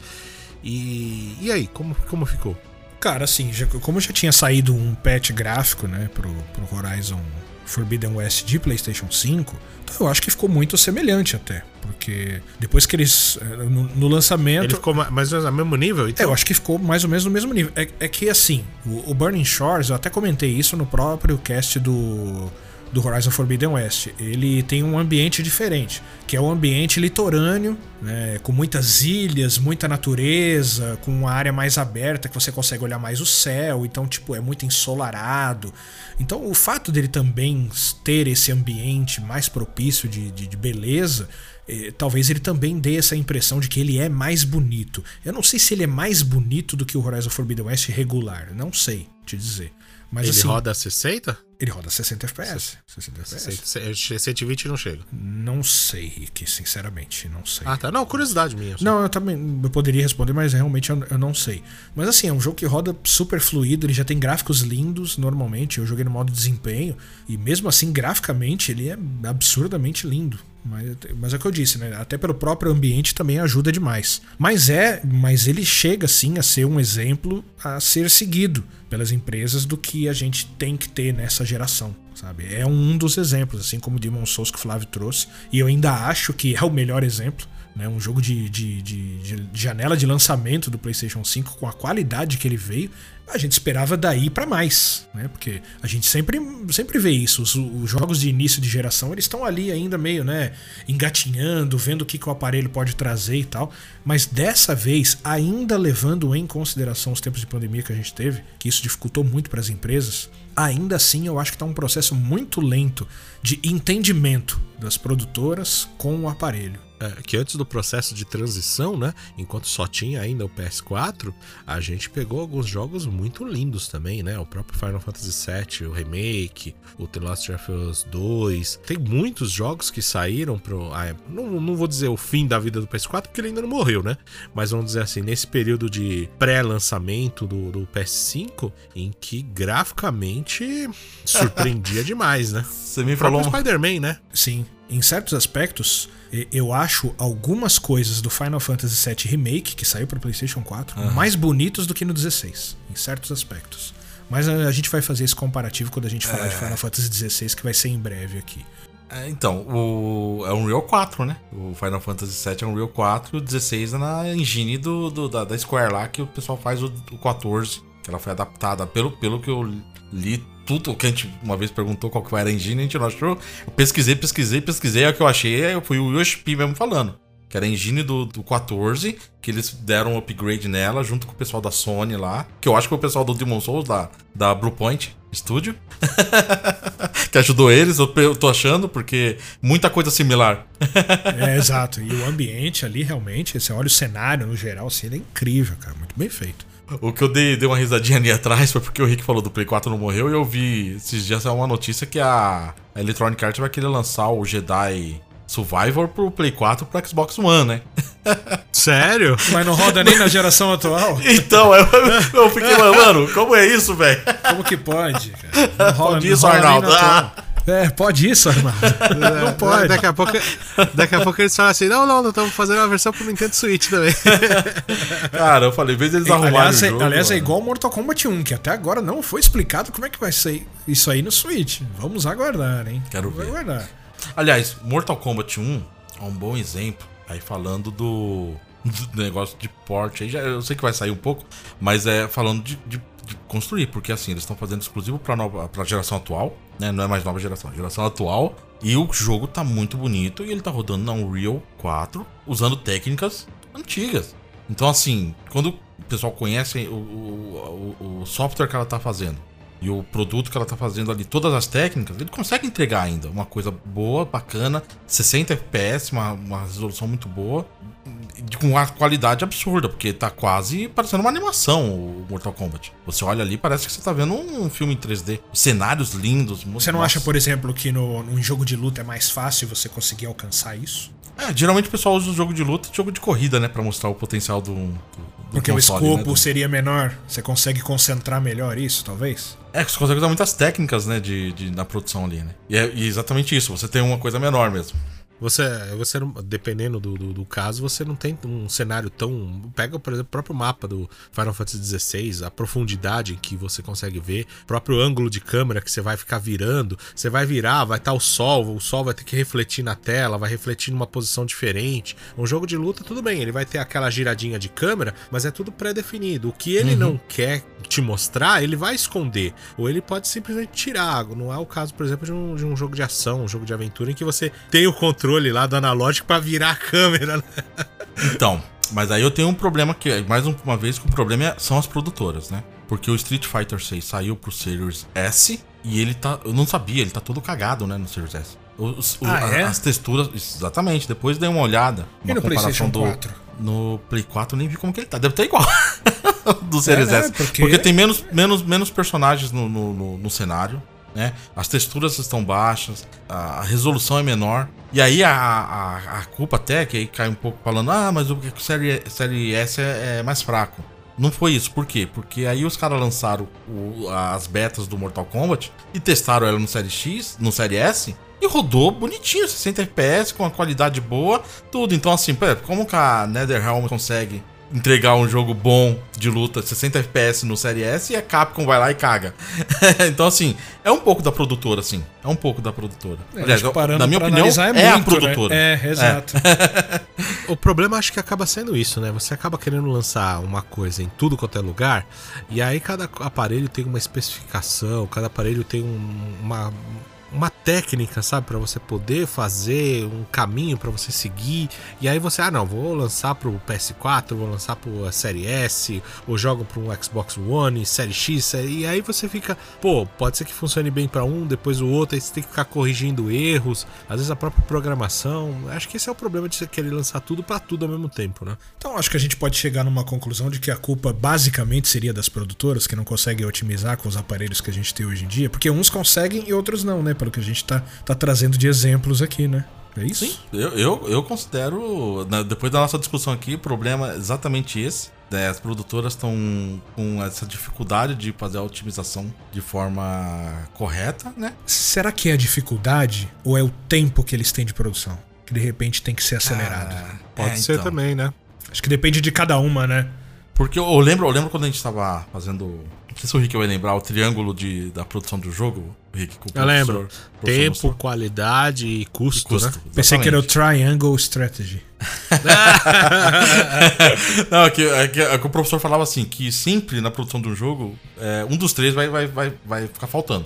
E, e aí, como, como ficou? Cara, assim, já- como já tinha saído um patch gráfico, né, pro, pro Horizon Forbidden West de PlayStation 5, então eu acho que ficou muito semelhante até. Porque depois que eles. eh, No, no lançamento. Ele ficou ma- mais ou menos no mesmo nível? É, Então? eu acho que ficou mais ou menos no mesmo nível. É, é que assim, o, o Burning Shores, eu até comentei isso no próprio cast do, do Horizon Forbidden West. Ele tem um ambiente diferente, que é um ambiente litorâneo, né, com muitas ilhas, muita natureza, com uma área mais aberta que você consegue olhar mais o céu, então, tipo, é muito ensolarado. Então, o fato dele também ter esse ambiente mais propício de, de, de beleza eh, talvez ele também dê essa impressão de que ele é mais bonito. Eu não sei se ele é mais bonito do que o Horizon Forbidden West regular, não sei te dizer. Mas Ele assim, roda 60? Ele roda 60 FPS. 60 FPS. 60, 120 não chega. Não sei, Rick, sinceramente, não sei. Ah, tá. Não, curiosidade minha. só. Não, eu também eu poderia responder, mas realmente eu, eu não sei. Mas assim, é um jogo que roda super fluido, ele já tem gráficos lindos normalmente. Eu joguei no modo desempenho e mesmo assim, graficamente, ele é absurdamente lindo. Mas, mas é o que eu disse, né? Até pelo próprio ambiente também ajuda demais. Mas é, mas ele chega sim a ser um exemplo a ser seguido pelas empresas do que a gente tem que ter nessa geração, sabe? É um dos exemplos, assim como o Demon Souls que o Flávio trouxe, e eu ainda acho que é o melhor exemplo né? Um jogo de, de, de, de janela de lançamento do PlayStation 5 com a qualidade que ele veio, a gente esperava daí para mais, né? Porque a gente sempre, sempre vê isso. Os, os jogos de início de geração eles estão ali ainda meio, né? Engatinhando, vendo o que, que o aparelho pode trazer e tal. Mas dessa vez, ainda levando em consideração os tempos de pandemia que a gente teve, que isso dificultou muito para as empresas, ainda assim eu acho que está um processo muito lento de entendimento das produtoras com o aparelho que antes do processo de transição, né, enquanto só tinha ainda o PS4, a gente pegou alguns jogos muito lindos também, né? O próprio Final Fantasy VII, o remake, o The Last of Us 2. Tem muitos jogos que saíram pro. Ah, não, não vou dizer o fim da vida do PS4, porque ele ainda não morreu, né? Mas vamos dizer assim, nesse período de pré-lançamento do, do PS5, em que graficamente surpreendia demais, né? Você me falou. Spider-Man, né? Sim. Em certos aspectos, eu acho algumas coisas do Final Fantasy VII Remake, que saiu para PlayStation 4, uhum. mais bonitos do que no 16, em certos aspectos. Mas a gente vai fazer esse comparativo quando a gente falar é... de Final Fantasy XVI, que vai ser em breve aqui. É, então, o, é um Real 4, né? O Final Fantasy VII é um Real 4 e o 16 é na engine do, do da, da, Square lá, que o pessoal faz o, o 14, que ela foi adaptada, pelo, pelo que eu li tudo que a gente uma vez perguntou qual que era a engine, a gente não achou. Eu pesquisei, pesquisei, pesquisei, é o que eu achei, eu fui o Yoshi mesmo falando. Que era a engine do, do 14, que eles deram um upgrade nela junto com o pessoal da Sony lá. Que eu acho que foi o pessoal do Demon Souls, da, da Bluepoint Studio. que ajudou eles, eu tô achando, porque muita coisa similar. é, exato. E o ambiente ali, realmente, você olha o cenário no geral, assim, ele é incrível, cara. Muito bem feito. O que eu dei, dei uma risadinha ali atrás foi porque o Rick falou do Play 4 não morreu e eu vi esses dias uma notícia que a Electronic Arts vai querer lançar o Jedi Survivor pro Play 4 pro Xbox One, né? Sério? Mas não roda nem na geração atual? Então, eu, eu fiquei, mano, como é isso, velho? Como que pode, cara? Não rola, pode isso, Arnaldo. É, pode isso, Armando. Não pode. Daqui a pouco, daqui a pouco eles falam assim: não, não, não, estamos fazendo uma versão pro Nintendo Switch também. Cara, eu falei, em vez deles arrumarem aliás, o é, jogo, aliás, é igual Mortal Kombat 1, que até agora não foi explicado como é que vai ser isso aí no Switch. Vamos aguardar, hein? Quero ver. aguardar. Aliás, Mortal Kombat 1 é um bom exemplo. Aí falando do, do negócio de porte, aí já, eu sei que vai sair um pouco, mas é falando de, de de construir, porque assim, eles estão fazendo exclusivo para nova pra geração atual, né? Não é mais nova geração, é geração atual. E o jogo tá muito bonito e ele tá rodando na Unreal 4, usando técnicas antigas. Então, assim, quando o pessoal conhece o, o, o, o software que ela tá fazendo e o produto que ela tá fazendo ali, todas as técnicas, ele consegue entregar ainda uma coisa boa, bacana, 60 FPS, uma, uma resolução muito boa, com uma qualidade absurda, porque tá quase parecendo uma animação o Mortal Kombat. Você olha ali, parece que você tá vendo um filme em 3D. Cenários lindos. Você não acha, por exemplo, que no, num jogo de luta é mais fácil você conseguir alcançar isso? É, geralmente o pessoal usa o jogo de luta e jogo de corrida, né? Pra mostrar o potencial do. do Porque console, o escopo né, do... seria menor. Você consegue concentrar melhor isso, talvez? É, você consegue usar muitas técnicas, né? De, de, na produção ali, né? E é e exatamente isso, você tem uma coisa menor mesmo. Você, você dependendo do, do, do, caso, você não tem um cenário tão. Pega, por exemplo, o próprio mapa do Final Fantasy XVI, a profundidade que você consegue ver, o próprio ângulo de câmera que você vai ficar virando. Você vai virar, vai estar o sol, o sol vai ter que refletir na tela, vai refletir numa posição diferente. Um jogo de luta, tudo bem, ele vai ter aquela giradinha de câmera, mas é tudo pré-definido. O que ele uhum. não quer te mostrar, ele vai esconder. Ou ele pode simplesmente tirar. Não é o caso, por exemplo, de um, de um jogo de ação, um jogo de aventura em que você tem o controle controle lá do analógico para virar a câmera. Né? Então, mas aí eu tenho um problema que, mais uma vez, que o problema é, são as produtoras, né? Porque o Street Fighter 6 saiu pro Series S e ele tá. Eu não sabia, ele tá todo cagado, né, no Series S. Os, ah, é? As texturas. Exatamente, depois dei uma olhada. Uma e no PlayStation 4? no Play 4 eu nem vi como que ele tá. Deve estar igual. do Series é, S. Porque... porque... tem menos, menos, menos personagens no, no, no, no cenário né? As texturas estão baixas, a resolução é menor. E aí a, a, a culpa até, que aí cai um pouco falando, ah, mas o série, série S é, é mais fraco. Não foi isso, por quê? Porque aí os caras lançaram o, as betas do Mortal Kombat e testaram ela no Série X, no Série S, e rodou bonitinho, 60 FPS, com uma qualidade boa, tudo. Então, assim, como que a NetherRealm consegue entregar um jogo bom de luta, 60 FPS no Série S, e a Capcom vai lá e caga. então, assim, é um pouco da produtora, assim. É um pouco da produtora. É, Aliás, parando na minha opinião, é, a muito, né? produtora. É, exato. O problema acho que acaba sendo isso, né? Você acaba querendo lançar uma coisa em tudo quanto é lugar, e aí cada aparelho tem uma especificação, cada aparelho tem um- uma, uma técnica, sabe? Pra você poder fazer um caminho pra você seguir. E aí você, ah, não, vou lançar pro PS4, vou lançar pro Série S, ou jogo pro Xbox One, Série X, e aí você fica, pô, pode ser que funcione bem pra um, depois o outro, aí você tem que ficar corrigindo erros, às vezes a própria programação. Acho que esse é o problema de você querer lançar tudo pra tudo ao mesmo tempo, né? Então acho que a gente pode chegar numa conclusão de que a culpa basicamente seria das produtoras que não conseguem otimizar com os aparelhos que a gente tem hoje em dia, porque uns conseguem e outros não, né? Pelo que a gente tá, tá trazendo de exemplos aqui, né? É isso? Sim, eu, eu, eu considero, na- depois da nossa discussão aqui, o problema é exatamente esse. né? As produtoras estão com essa dificuldade de fazer a otimização de forma correta, né? Será que é a dificuldade ou é o tempo que eles têm de produção? Que de repente tem que ser acelerado. Pode É, ser então. também, né? Acho que depende de cada uma, né? Porque eu, lembro, eu lembro quando a gente tava fazendo. Não sei se o Rick vai lembrar o triângulo de, da produção do jogo. Rick, o Eu lembro. Tempo, mostrou. qualidade e custo, Custo, né? Pensei que era o exatamente. Triangle Strategy. Não, é que, é, que, é que o professor falava assim: que sempre na produção de um jogo, é, um dos três vai, vai, vai, vai ficar faltando.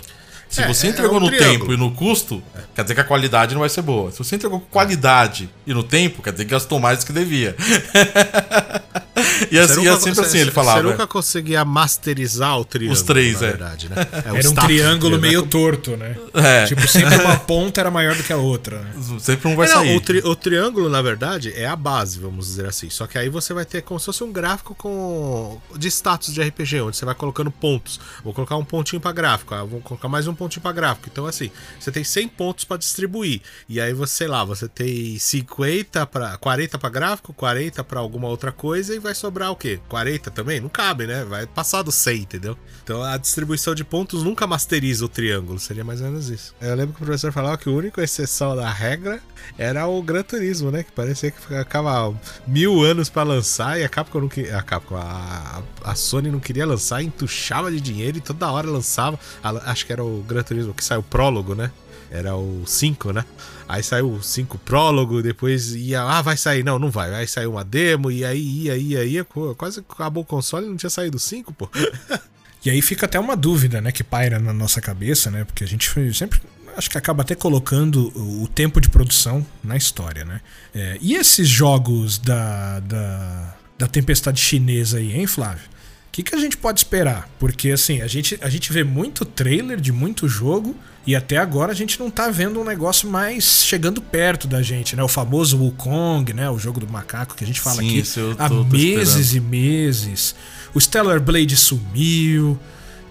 Se É, você é entregou um no triângulo. tempo e no custo, quer dizer que a qualidade não vai ser boa. Se você entregou com qualidade e no tempo, quer dizer que gastou mais do que devia. e assim, é nunca- sempre você- assim, ele Você falava. nunca conseguia masterizar o triângulo. Os três, na é. verdade, né? É, Era um triângulo meio né? torto, né? É. Tipo, sempre uma ponta era maior do que a outra, né? Sempre um vai É, não, sair. o, tri- o triângulo, na verdade, é a base, vamos dizer assim. Só que aí você vai ter como se fosse um gráfico com de status de RPG, onde você vai colocando pontos. Vou colocar um pontinho pra gráfico, ah, vou colocar mais um pontinho pra gráfico. Então, assim, você tem 100 pontos pra distribuir. E aí você, sei lá, você tem 50 para 40 pra gráfico, 40 pra alguma outra coisa e vai sobrar o quê? 40 também? Não cabe, né? Vai passar do 100, entendeu? Então a distribuição de pontos nunca masteriza o triângulo, seria mais ou menos isso. Eu lembro que o professor falava que a única exceção da regra era o Gran Turismo, né? Que parecia que ficava mil anos pra lançar e a Capcom não queria. A Capcom, a, a Sony não queria lançar, entuchava de dinheiro e toda hora lançava. A- acho que era o Gran Turismo que saiu o prólogo, né? Era o 5, né? Aí saiu o 5 prólogo, depois ia. Ah, vai sair. Não, não vai. Aí saiu uma demo, e aí ia, ia, ia. Quase acabou o console e não tinha saído o 5, pô. E aí fica até uma dúvida, né, que paira na nossa cabeça, né? Porque a gente sempre acho que acaba até colocando o tempo de produção na história, né? É, e esses jogos da, da, da tempestade chinesa aí, hein, Flávio? O que, que a gente pode esperar? Porque assim, a gente, a gente vê muito trailer de muito jogo e até agora a gente não tá vendo um negócio mais chegando perto da gente, né? O famoso Wukong, né? O jogo do macaco que a gente fala Sim, aqui há meses e meses. O Stellar Blade sumiu.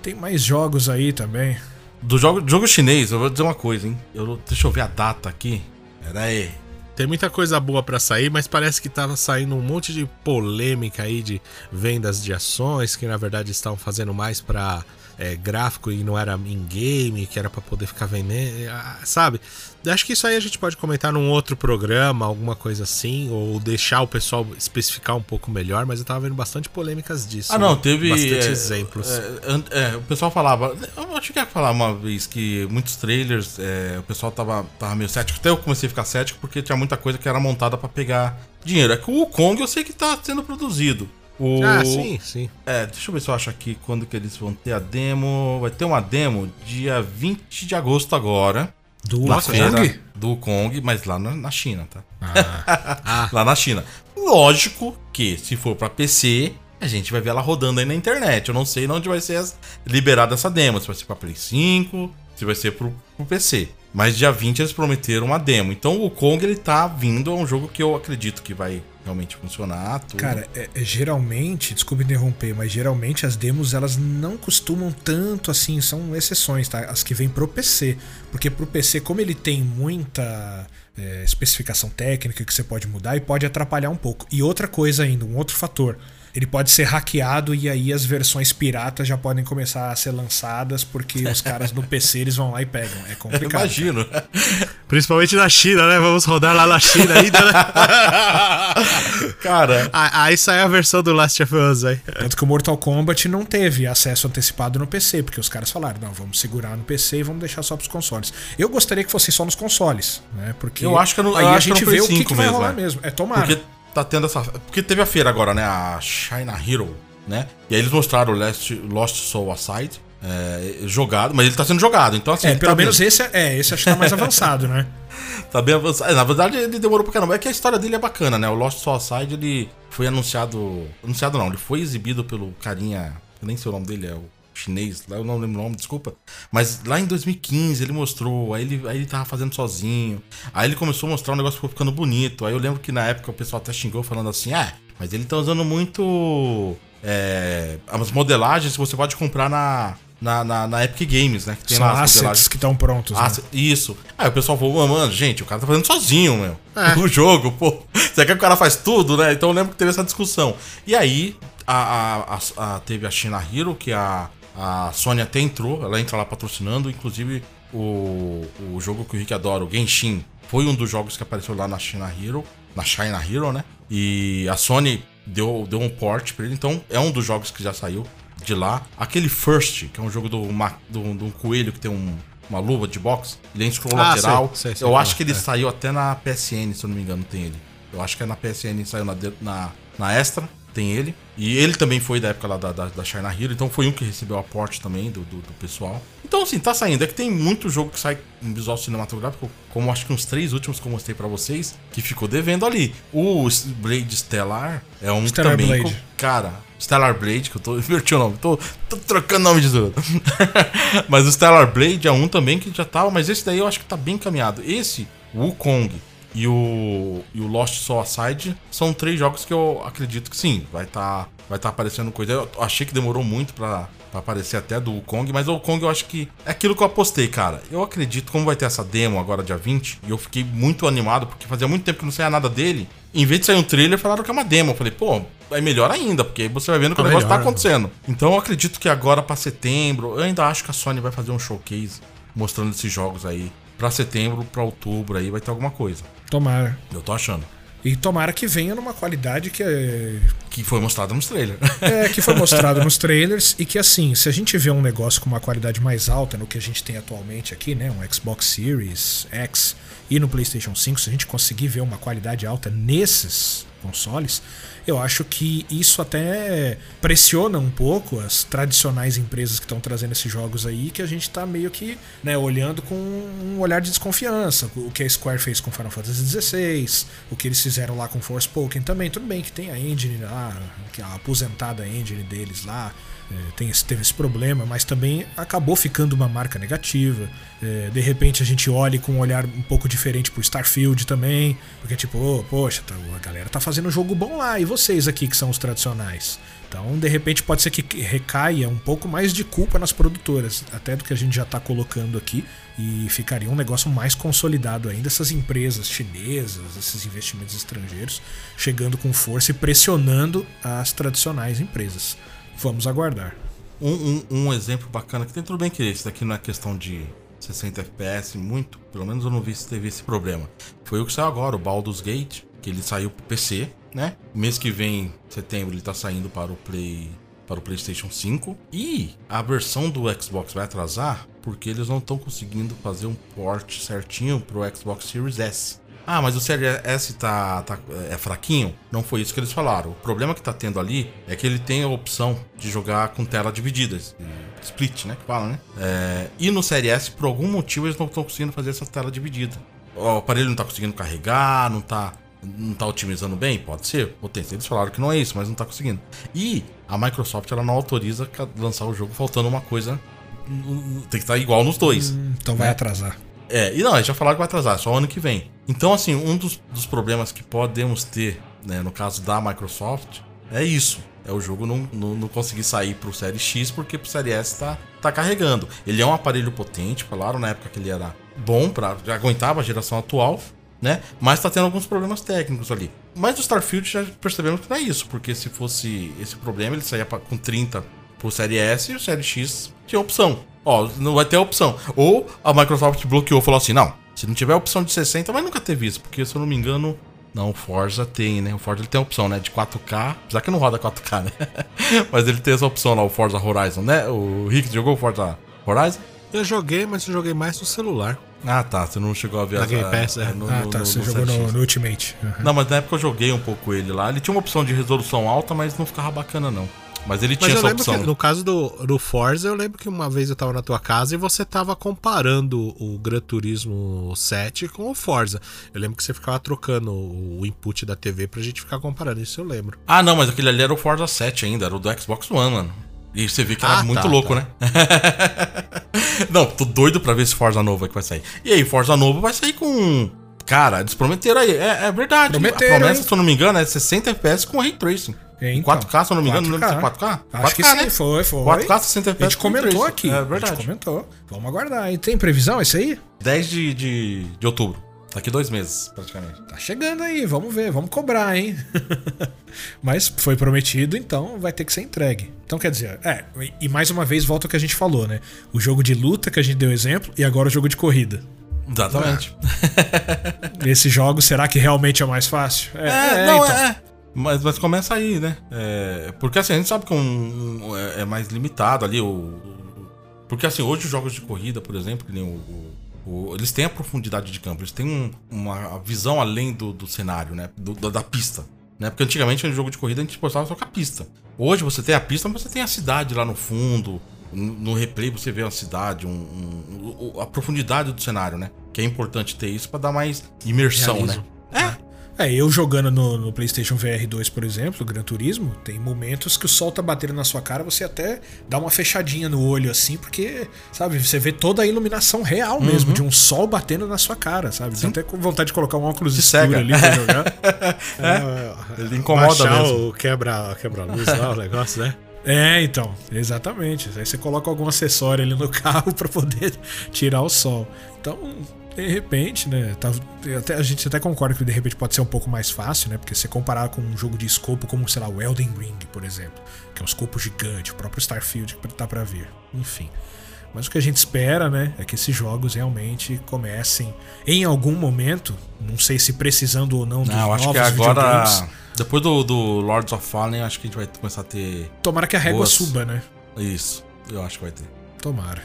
Tem mais jogos aí também. Do jogo, jogo chinês, eu vou dizer uma coisa, hein? Eu, deixa eu ver a data aqui. Pera aí. Tem muita coisa boa pra sair, mas parece que tava saindo um monte de polêmica aí de vendas de ações que na verdade estavam fazendo mais pra é, gráfico e não era in-game, que era pra poder ficar vendendo, ah, sabe? Acho que isso aí a gente pode comentar num outro programa, alguma coisa assim, ou deixar o pessoal especificar um pouco melhor, mas eu tava vendo bastante polêmicas disso. Ah, não, né? teve. bastante é, exemplos. É, é, o pessoal falava. Eu acho que ia falar uma vez que muitos trailers, é, o pessoal tava, tava meio cético. Até eu comecei a ficar cético porque tinha muita coisa que era montada pra pegar dinheiro. É que o Kong eu sei que tá sendo produzido. O, Ah, sim, sim. É, deixa eu ver se eu acho aqui quando que eles vão ter a demo. Vai ter uma demo dia 20 de agosto agora. Do Kong? feira Do Kong, mas lá na, na China, tá? Ah. lá na China. Lógico que se for pra PC, a gente vai ver ela rodando aí na internet. Eu não sei onde vai ser liberada essa demo. Se vai ser pra Play 5, se vai ser pro, pro PC. Mas dia 20 eles prometeram uma demo. Então o Kong ele tá vindo, é um jogo que eu acredito que vai realmente funcionar. Tudo. Cara, é- é geralmente, desculpa interromper, mas geralmente as demos elas não costumam tanto assim, são exceções, tá? As que vêm pro PC. Porque pro PC, como ele tem muita é, especificação técnica que você pode mudar e pode atrapalhar um pouco. E outra coisa ainda, um outro fator. Ele pode ser hackeado e aí as versões piratas já podem começar a ser lançadas porque os caras no PC eles vão lá e pegam. É complicado. Imagino. Principalmente na China, né? Vamos rodar lá na China ainda, né? Cara, Ah, Aí sai a versão do Last of Us aí. Tanto que o Mortal Kombat não teve acesso antecipado no PC, porque os caras falaram, não, vamos segurar no PC e vamos deixar só pros consoles. Eu gostaria que fosse só nos consoles, né? Porque Eu acho que é no- aí eu a gente vê o que, 5 que vai mesmo, rolar é. mesmo. É tomara. porque tá tendo essa. Porque teve a feira agora, né? A China Hero, né? E aí eles mostraram o Lost, Lost Soul Aside. é, jogado, mas ele tá sendo jogado. Então, assim, É, pelo tá menos bem, esse é, é, esse acho que tá mais avançado, né? tá bem avançado. É, na verdade, ele demorou pra caramba. É que a história dele é bacana, né? O Lost Soul Aside, ele foi anunciado. Anunciado não, ele foi exibido pelo carinha. Eu nem sei o nome dele, é o chinês, lá eu não lembro o nome, desculpa. Mas lá em 2015 ele mostrou, aí ele, aí ele tava fazendo sozinho. Aí ele começou a mostrar um negócio que ficou ficando bonito. Aí eu lembro que na época o pessoal até xingou falando assim: ah, mas ele tá usando muito. É, as modelagens que você pode comprar na, na, na, na Epic Games, né? Que tem São lá as assets modelagens. que estão prontos. Né? isso. Aí o pessoal falou, mano, gente, o cara tá fazendo sozinho, meu. O jogo, pô. Você quer que o cara faz tudo, né? Então eu lembro que teve essa discussão. E aí, a, a- a- a- teve a China Hero, que a, a Sony até entrou, ela entra lá patrocinando, inclusive o, o jogo que o Rick adora, o Genshin, foi um dos jogos que apareceu lá na China Hero, na China Hero, né? E a Sony deu, deu um port pra ele, então é um dos jogos que já saiu de lá. Aquele First, que é um jogo do, do, do coelho que tem um- uma luva de boxe, ele é em scroll Ah, lateral. sei, sei, sei eu acho que ele É. saiu até na PSN, se eu não me engano, tem ele. Eu acho que é na PSN, saiu na, na, na Extra, tem ele. E ele também foi da época lá da, da, da China Hero, então foi um que recebeu aporte também do, do, do pessoal. Então, assim, tá saindo. É que tem muito jogo que sai em visual cinematográfico, como acho que uns três últimos que eu mostrei pra vocês, que ficou devendo ali. O Blade Stellar é um Stellar também. Blade. co- Cara, Stellar Blade, que eu tô inverti o nome, tô, tô trocando nome de tudo. mas o Stellar Blade é um também que já tava, mas esse daí eu acho que tá bem encaminhado. Esse, o Wukong e o, e o Lost Soul Aside são três jogos que eu acredito que sim, vai tá, vai tá aparecendo coisa. Eu achei que demorou muito pra, pra aparecer até do Wukong, mas o Wukong eu acho que é aquilo que eu apostei, cara. Eu acredito, como vai ter essa demo agora dia 20, e eu fiquei muito animado, porque fazia muito tempo que não saía nada dele. Em vez de sair um trailer, falaram que é uma demo. Eu falei, pô, é melhor ainda, porque aí você vai vendo que o Ah, negócio tá melhor, acontecendo. Então eu acredito que agora pra setembro, eu ainda acho que a Sony vai fazer um showcase mostrando esses jogos aí. Pra setembro, pra outubro aí vai ter alguma coisa. Tomara. Eu tô achando. E tomara que venha numa qualidade que é, Que foi mostrado nos trailers. é, que foi mostrado nos trailers e que assim, se a gente vê um negócio com uma qualidade mais alta no que a gente tem atualmente aqui, né, um Xbox Series X e no PlayStation 5, se a gente conseguir ver uma qualidade alta nesses consoles, eu acho que isso até pressiona um pouco as tradicionais empresas que estão trazendo esses jogos aí, que a gente tá meio que né, olhando com um olhar de desconfiança. O que a Square fez com Final Fantasy XVI, o que eles fizeram lá com Forspoken também. Tudo bem que tem a engine lá, é a aposentada engine deles lá, tem esse- teve esse problema, mas também acabou ficando uma marca negativa. É, de repente a gente olha com um olhar um pouco diferente pro Starfield também, porque tipo, ô, poxa, tá- a galera tá fazendo um jogo bom lá, e vocês aqui que são os tradicionais? Então, de repente, pode ser que recaia um pouco mais de culpa nas produtoras, até do que a gente já tá colocando aqui, e ficaria um negócio mais consolidado ainda, essas empresas chinesas, esses investimentos estrangeiros, chegando com força e pressionando as tradicionais empresas. Vamos aguardar. Um, um, um exemplo bacana que tem tudo bem que esse daqui não é questão de 60 FPS, muito. Pelo menos eu não vi se teve esse problema. Foi o que saiu agora, o Baldur's Gate, que ele saiu pro PC, né? Mês que vem, setembro, ele tá saindo para o Play. Para o PlayStation 5 e a versão do Xbox vai atrasar porque eles não estão conseguindo fazer um port certinho pro Xbox Series S. Ah, mas o Series S tá, tá- é fraquinho? Não foi isso que eles falaram. O problema que tá tendo ali é que ele tem a opção de jogar com tela dividida. Split, né? Que fala, né? É, e no Series S, por algum motivo, eles não estão conseguindo fazer essa tela dividida. O aparelho não tá conseguindo carregar, não tá, não tá otimizando bem? Pode ser. Potência. Eles falaram que não é isso, mas não tá conseguindo. E a Microsoft, ela não autoriza lançar o jogo faltando uma coisa. Tem que estar igual nos dois. Então vai É. atrasar. É, e não, eles já falaram que vai atrasar, só ano que vem. Então, assim, um dos, dos problemas que podemos ter, né, no caso da Microsoft, é isso. É o jogo não, não, não conseguir sair pro Série X porque pro Série S tá, tá carregando. Ele é um aparelho potente, falaram na época que ele era bom, pra, já aguentava a geração atual, né? Mas tá tendo alguns problemas técnicos ali. Mas o Starfield já percebemos que não é isso, porque se fosse esse problema, ele saía pra- com 30 pro Série S e o Série X tinha opção. Ó, não vai ter opção. Ou a Microsoft bloqueou falou assim: não, se não tiver opção de 60, mas nunca teve isso, porque se eu não me engano. Não, o Forza tem, né? O Forza ele tem a opção, né? De 4K. Apesar que não roda 4K, né? Mas ele tem essa opção lá, o Forza Horizon, né? O Rick jogou o Forza Horizon? Eu joguei, mas eu joguei mais no celular. Ah, tá. Você não chegou a ver Na a- Game Pass, é. no- Ah, tá. no- Você no jogou no, 7X. no Ultimate. Uhum. Não, mas na época eu joguei um pouco ele lá. Ele tinha uma opção de resolução alta, mas não ficava bacana, não. Mas ele Mas tinha essa opção. que, no caso do, do Forza, eu lembro que uma vez eu tava na tua casa e você tava comparando o Gran Turismo 7 com o Forza. Eu lembro que você ficava trocando o input da TV pra gente ficar comparando, isso eu lembro. Ah, não, mas aquele ali era o Forza 7 ainda, era o do Xbox One, mano. E você vê que era Ah, muito tá, louco, tá. né? não, tô doido pra ver esse Forza novo que vai sair. E aí, Forza novo vai sair com. Cara, eles prometeram aí. É, é verdade. Prometeram, a promessa, hein? se eu não me engano, é 60 FPS com Ray Tracing. É, então. 4K, se eu não me engano, não lembro se é 4K. Acho que 4K, sim, né? foi, foi. 4K, 60 A gente comentou aqui. É A gente verdade. comentou. Vamos aguardar. E tem previsão isso aí? 10 de, de, de outubro. Daqui dois meses, praticamente. Tá chegando aí, vamos ver, vamos cobrar, hein? Mas foi prometido, então vai ter que ser entregue. Então quer dizer, é, e mais uma vez volta ao que a gente falou, né? O jogo de luta que a gente deu exemplo e agora o jogo de corrida. Exatamente. Esse jogo, será que realmente é mais fácil? É, não, então. é. Mas, mas começa aí, né? É, porque assim, a gente sabe que um, um- é, é mais limitado ali. O, o- porque assim, hoje os jogos de corrida, por exemplo, que nem o, o- eles têm a profundidade de campo, eles têm um- uma visão além do, do cenário, né? Do- da, da pista. Né? Porque antigamente no jogo de corrida a gente postava só com a pista. Hoje você tem a pista, mas você tem a cidade lá no fundo. No no replay você vê a cidade, um- a profundidade do cenário, né? Que é importante ter isso pra dar mais imersão, Realismo. né? É, eu jogando no, no PlayStation VR 2, por exemplo, Gran Turismo, tem momentos que o sol tá batendo na sua cara, você até dá uma fechadinha no olho assim, porque, sabe, você vê toda a iluminação real mesmo, Uhum. de um sol batendo na sua cara, sabe? Dá até com vontade de colocar um óculos escuro cega. ali pra jogar. Ele incomoda mesmo. o quebra, quebra-luz lá, o negócio, né? É, então, exatamente. Aí você coloca algum acessório ali no carro pra poder tirar o sol. Então, de repente, né? tá- até, a gente até concorda que de repente pode ser um pouco mais fácil, né? Porque se comparar com um jogo de escopo como, sei lá, o Elden Ring, por exemplo, que é um escopo gigante, o próprio Starfield que tá pra vir. Enfim. Mas o que a gente espera, né, é que esses jogos realmente comecem em algum momento, não sei se precisando ou não dos Não, eu acho novos que agora. Depois do, do Lords of Fallen, acho que a gente vai começar a ter. Tomara que a régua Boas. suba, né? Isso. Eu acho que vai ter. Tomara.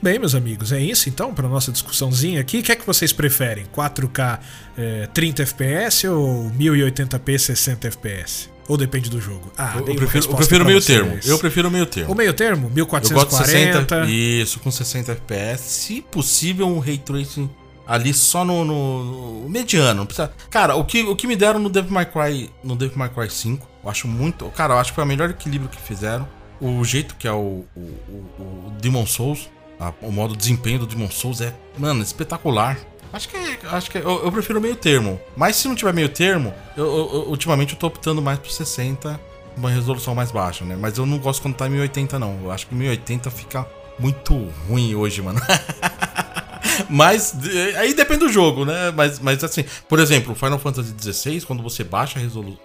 Muito bem, meus amigos. É isso então para nossa discussãozinha aqui. O que é que vocês preferem? 4K eh, 30 FPS ou 1080p 60 FPS? Ou depende do jogo? Ah, Eu, eu prefiro, eu prefiro meio vocês. termo. Eu prefiro o meio termo. O meio termo? Eu gosto de 1440. 60. Isso, com 60 FPS. Se possível, um ray tracing ali só no, no- no mediano. Precisa... Cara, o que, o que me deram no Devil May Cry, no Devil May Cry 5, eu acho muito. Cara, eu acho que foi o melhor equilíbrio que fizeram. O jeito que é o, o, o Demon Souls, a- o modo desempenho do Demon Souls é, mano, espetacular. Acho que é, acho que é- eu, eu prefiro meio termo. Mas se não tiver meio termo, eu, eu- ultimamente eu tô optando mais por 60, uma resolução mais baixa, né? Mas eu não gosto quando tá em 1080 não. Eu acho que 1080 fica muito ruim hoje, mano. Mas aí depende do jogo, né? Mas, mas assim, por exemplo, o Final Fantasy XVI, quando você baixa a resolução,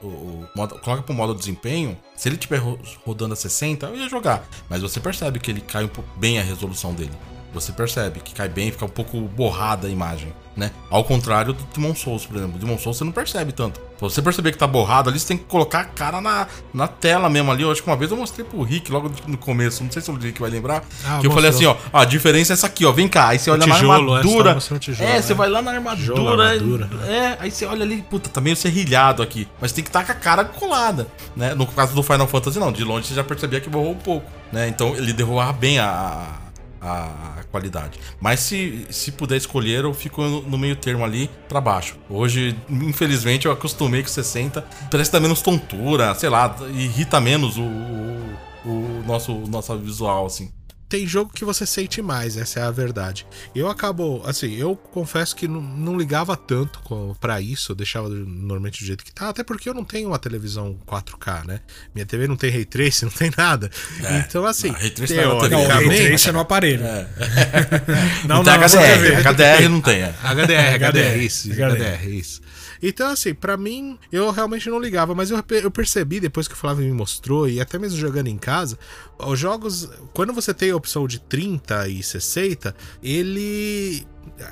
coloca pro modo desempenho, se ele estiver rodando a 60, eu ia jogar. Mas você percebe que ele cai um bem a resolução dele. Você percebe que cai bem, fica um pouco borrada a imagem, né? Ao contrário do Demon Souls, por exemplo. O Demon Souls você não percebe tanto. Pra você perceber que tá borrado ali, você tem que colocar a cara na, na tela mesmo ali. Eu acho que uma vez eu mostrei pro Rick logo no começo, não sei se o Rick vai lembrar. Ah, que eu falei assim, ó, a diferença é essa aqui, ó. Vem cá. Aí você olha na tijolo, é, você armadura. tava mostrando tijolo, é, né? você vai lá na armadura. Tijolo, armadura. É, aí você olha ali, puta, tá meio serrilhado aqui. Mas tem que estar com a cara colada, né? No caso do Final Fantasy, não. De longe você já percebia que borrou um pouco, né? Então ele derrubava bem a, a, qualidade. Mas se, se puder escolher, eu fico no, meio termo ali pra baixo. Hoje, infelizmente, eu acostumei com 60. Parece que dá menos tontura, sei lá, irrita menos o, o, o nosso, o nosso visual, assim. Tem jogo que você sente mais, essa é a verdade. Eu acabo, assim, eu confesso que não, não ligava tanto para isso, eu deixava normalmente do jeito que tá, até porque eu não tenho uma televisão 4K, né? Minha TV não tem ray tracing, não tem nada. É, então, assim, não, ray tracing não, não, ray tracing é no aparelho. É. não, não, não, HDR, HDR não tem. É. HDR, HDR, isso, HDR, isso. Então, assim, para mim, eu realmente não ligava, mas eu, eu percebi depois que o Flávio me mostrou, e até mesmo jogando em casa, os jogos, quando você tem a opção de 30 e 60, ele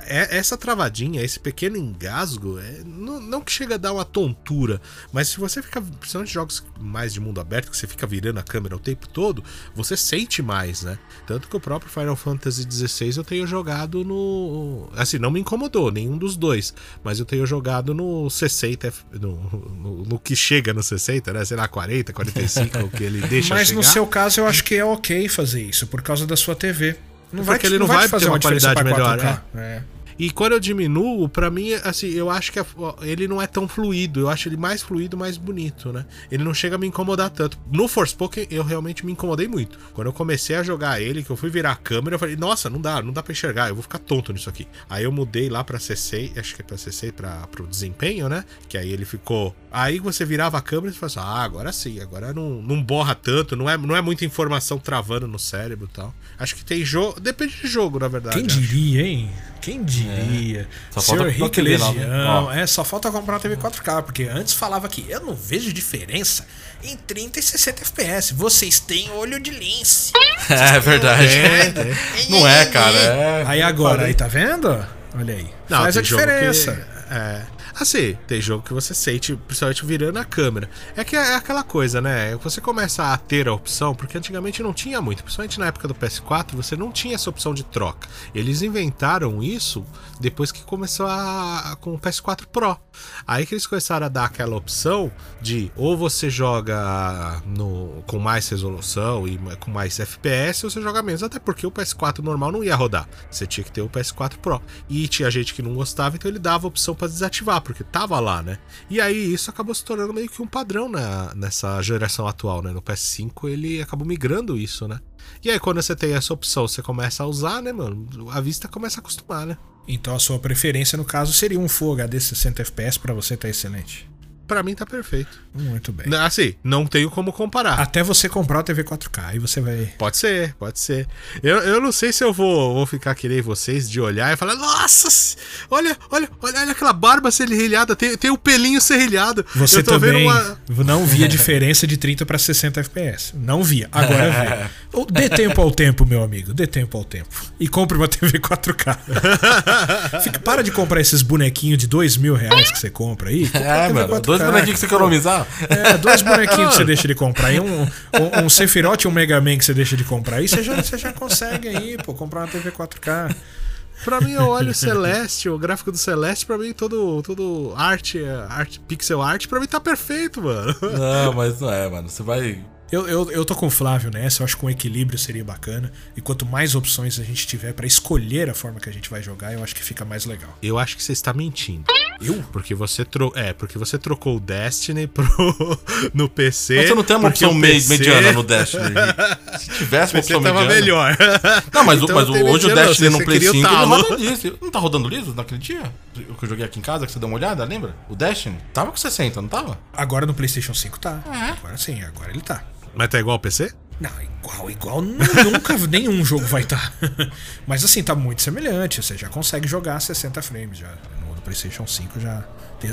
essa travadinha, esse pequeno engasgo, é, não, não, que chega a dar uma tontura, mas se você fica, principalmente jogos mais de mundo aberto, que você fica virando a câmera o tempo todo, você sente mais, né? Tanto que o próprio Final Fantasy XVI eu tenho jogado no. Assim, não me incomodou, nenhum dos dois, mas eu tenho jogado no 60, no, no, no que chega no 60, né? Sei lá, 40, 45, o que ele deixa Mas chegar. no seu caso eu acho que é ok fazer isso, por causa da sua TV. Não vai, ele não, vai, vai fazer uma, qualidade melhor, né? É. E quando eu diminuo, para mim, assim, eu acho que ele não é tão fluido. Eu acho ele mais fluido, mais bonito, né? Ele não chega a me incomodar tanto. No Forspoken, eu realmente me incomodei muito. Quando eu comecei a jogar ele, que eu fui virar a câmera, eu falei, nossa, não dá, não dá pra enxergar, eu vou ficar tonto nisso aqui. Aí eu mudei lá pra CC, acho que é pra CC, pra, pro desempenho, né? Que aí ele ficou. Aí você virava a câmera e falava assim, ah, agora sim, agora não, não borra tanto, não é, não é muita informação travando no cérebro e tal. Acho que tem jogo. Depende de jogo, na verdade. Quem diria, hein? Quem diria? É. Só Senhor Rick Legião. É, só falta comprar uma TV 4K, porque antes falava que eu não vejo diferença em 30 e 60 FPS. Vocês têm olho de lince. É verdade. É, não é, cara. É... Aí agora, aí tá vendo? Olha aí. Não, Faz a diferença. Que, é. Assim, tem jogo que você sente, principalmente virando a câmera. É que é aquela coisa, né? Você começa a ter a opção, porque antigamente não tinha muito, principalmente na época do PS4, você não tinha essa opção de troca. Eles inventaram isso depois que começou a, com o PS4 Pro. Aí que eles começaram a dar aquela opção de ou você joga no, com mais resolução e com mais FPS, ou você joga menos. Até porque o PS4 normal não ia rodar. Você tinha que ter o PS4 Pro. E tinha gente que não gostava, então ele dava a opção para desativar porque tava lá, né? E aí isso acabou se tornando meio que um padrão na, nessa geração atual, né? No PS5 ele acabou migrando isso, né? E aí quando você tem essa opção, você começa a usar, né, mano? A vista começa a acostumar, né? Então a sua preferência no caso seria um Full HD 60 FPS para você tá excelente para mim tá perfeito. Muito bem. Assim, não tenho como comparar. Até você comprar o TV 4K, aí você vai. Pode ser, pode ser. Eu, eu não sei se eu vou, vou ficar querendo vocês de olhar e falar: Nossa, olha, olha, olha, olha aquela barba serrilhada, tem, tem o um pelinho serrilhado. Você também uma... não via diferença de 30 para 60 FPS. Não via, agora vê. Dê tempo ao tempo, meu amigo, dê tempo ao tempo. E compre uma TV 4K. Fica, para de comprar esses bonequinhos de 2 mil reais que você compra aí. É, mano, dois bonequinhos que você economizar. É, dois bonequinhos que você deixa de comprar. E um, um, um Sephiroth e um Mega Man que você deixa de comprar. Aí você já, você já consegue aí, pô, comprar uma TV 4K. Pra mim, eu olho o Celeste, o gráfico do Celeste, pra mim, todo, todo arte, arte, pixel art, pra mim tá perfeito, mano. Não, mas não é, mano. Você vai eu, eu, eu tô com o Flávio nessa, eu acho que um equilíbrio seria bacana. E quanto mais opções a gente tiver para escolher a forma que a gente vai jogar, eu acho que fica mais legal. Eu acho que você está mentindo. Eu? Porque você, tro... é, porque você trocou o Destiny pro... no PC. Mas você não tem uma opção PC... mediana no Destiny. Se tivesse uma opção tava mediana. melhor. Não, mas, então, mas hoje o Destiny no Play 5 ele roda liso. Não tá rodando liso naquele dia? O que eu joguei aqui em casa, que você deu uma olhada, lembra? O Destiny? Tava com 60, não tava? Agora no PlayStation 5 tá. É. Agora sim, agora ele tá. Mas tá igual ao PC? Não, igual, igual nunca nenhum jogo vai estar. Tá. Mas assim, tá muito semelhante. Você já consegue jogar 60 frames já. No, PlayStation 5 já,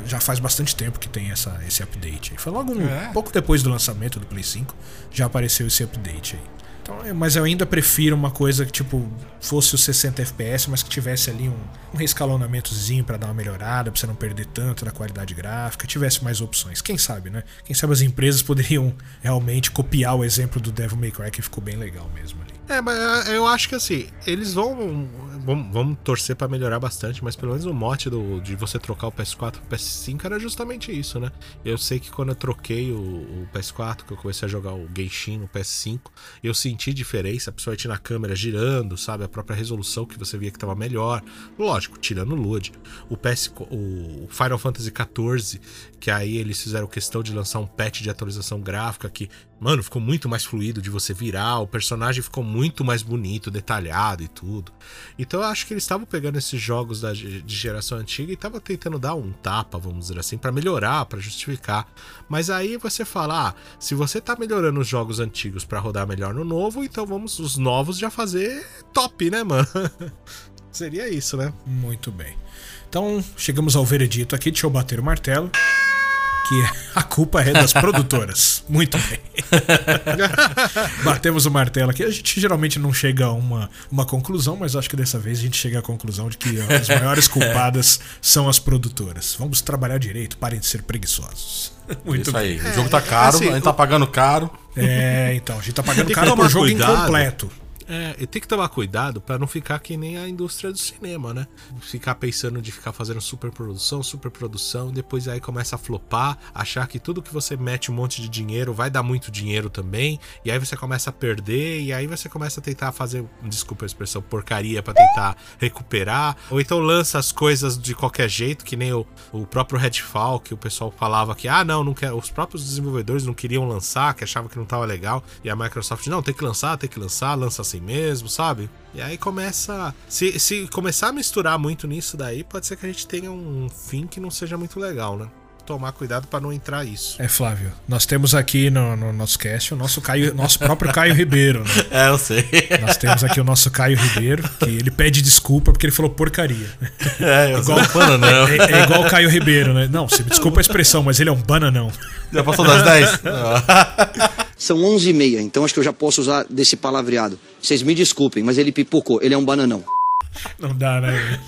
já faz bastante tempo que tem essa, esse update. Foi logo um, é. pouco depois do lançamento do Play 5 já apareceu esse update aí. Então, é, mas eu ainda prefiro uma coisa que, tipo, fosse os 60 FPS, mas que tivesse ali um, um reescalonamentozinho para dar uma melhorada, pra você não perder tanto na qualidade gráfica, tivesse mais opções. Quem sabe, né? Quem sabe as empresas poderiam realmente copiar o exemplo do Devil May Cry, que ficou bem legal mesmo ali. É, mas eu acho que assim, eles vão. Vamos, vamos torcer para melhorar bastante, mas pelo menos o mote do, de você trocar o PS4 pro PS5 era justamente isso, né? Eu sei que quando eu troquei o, o PS4, que eu comecei a jogar o Genshin no PS5, eu senti diferença, principalmente na câmera girando, sabe? A própria resolução que você via que tava melhor. Lógico, tirando o load. O, PS, o Final Fantasy XIV, que aí eles fizeram questão de lançar um patch de atualização gráfica que Mano, ficou muito mais fluido de você virar, o personagem ficou muito mais bonito, detalhado e tudo. Então eu acho que eles estavam pegando esses jogos da, de geração antiga e estavam tentando dar um tapa, vamos dizer assim, para melhorar, para justificar. Mas aí você fala, ah, se você tá melhorando os jogos antigos para rodar melhor no novo, então vamos os novos já fazer top, né, mano? Seria isso, né? Muito bem. Então, chegamos ao veredito aqui, deixa eu bater o martelo que a culpa é das produtoras. Muito bem. Batemos o martelo aqui. A gente geralmente não chega a uma, uma conclusão, mas acho que dessa vez a gente chega à conclusão de que as maiores culpadas são as produtoras. Vamos trabalhar direito, parem de ser preguiçosos. Muito Isso aí. Bem. O jogo tá caro, assim, a gente tá pagando caro. É, então, a gente tá pagando caro por jogo cuidado. incompleto. É, tem que tomar cuidado para não ficar que nem a indústria do cinema, né? Ficar pensando de ficar fazendo superprodução, superprodução, depois aí começa a flopar, achar que tudo que você mete um monte de dinheiro vai dar muito dinheiro também, e aí você começa a perder, e aí você começa a tentar fazer, desculpa a expressão, porcaria para tentar recuperar, ou então lança as coisas de qualquer jeito, que nem o, o próprio Redfall, que o pessoal falava que, ah, não, não quer, os próprios desenvolvedores não queriam lançar, que achavam que não tava legal, e a Microsoft, não, tem que lançar, tem que lançar, lança assim mesmo, sabe? E aí começa. Se, se começar a misturar muito nisso daí, pode ser que a gente tenha um fim que não seja muito legal, né? Tomar cuidado para não entrar isso. É, Flávio, nós temos aqui no, no, nosso cast o nosso, Caio, nosso próprio Caio Ribeiro, né? É, eu sei. Nós temos aqui o nosso Caio Ribeiro, que ele pede desculpa porque ele falou porcaria. É, eu igual, sou um bananão. É, é, igual o Caio Ribeiro, né? Não, você me desculpa a expressão, mas ele é um bananão. Já passou das 10? São 11h30, então acho que eu já posso usar desse palavreado. Vocês me desculpem, mas ele pipocou, ele é um bananão. Não dá, né?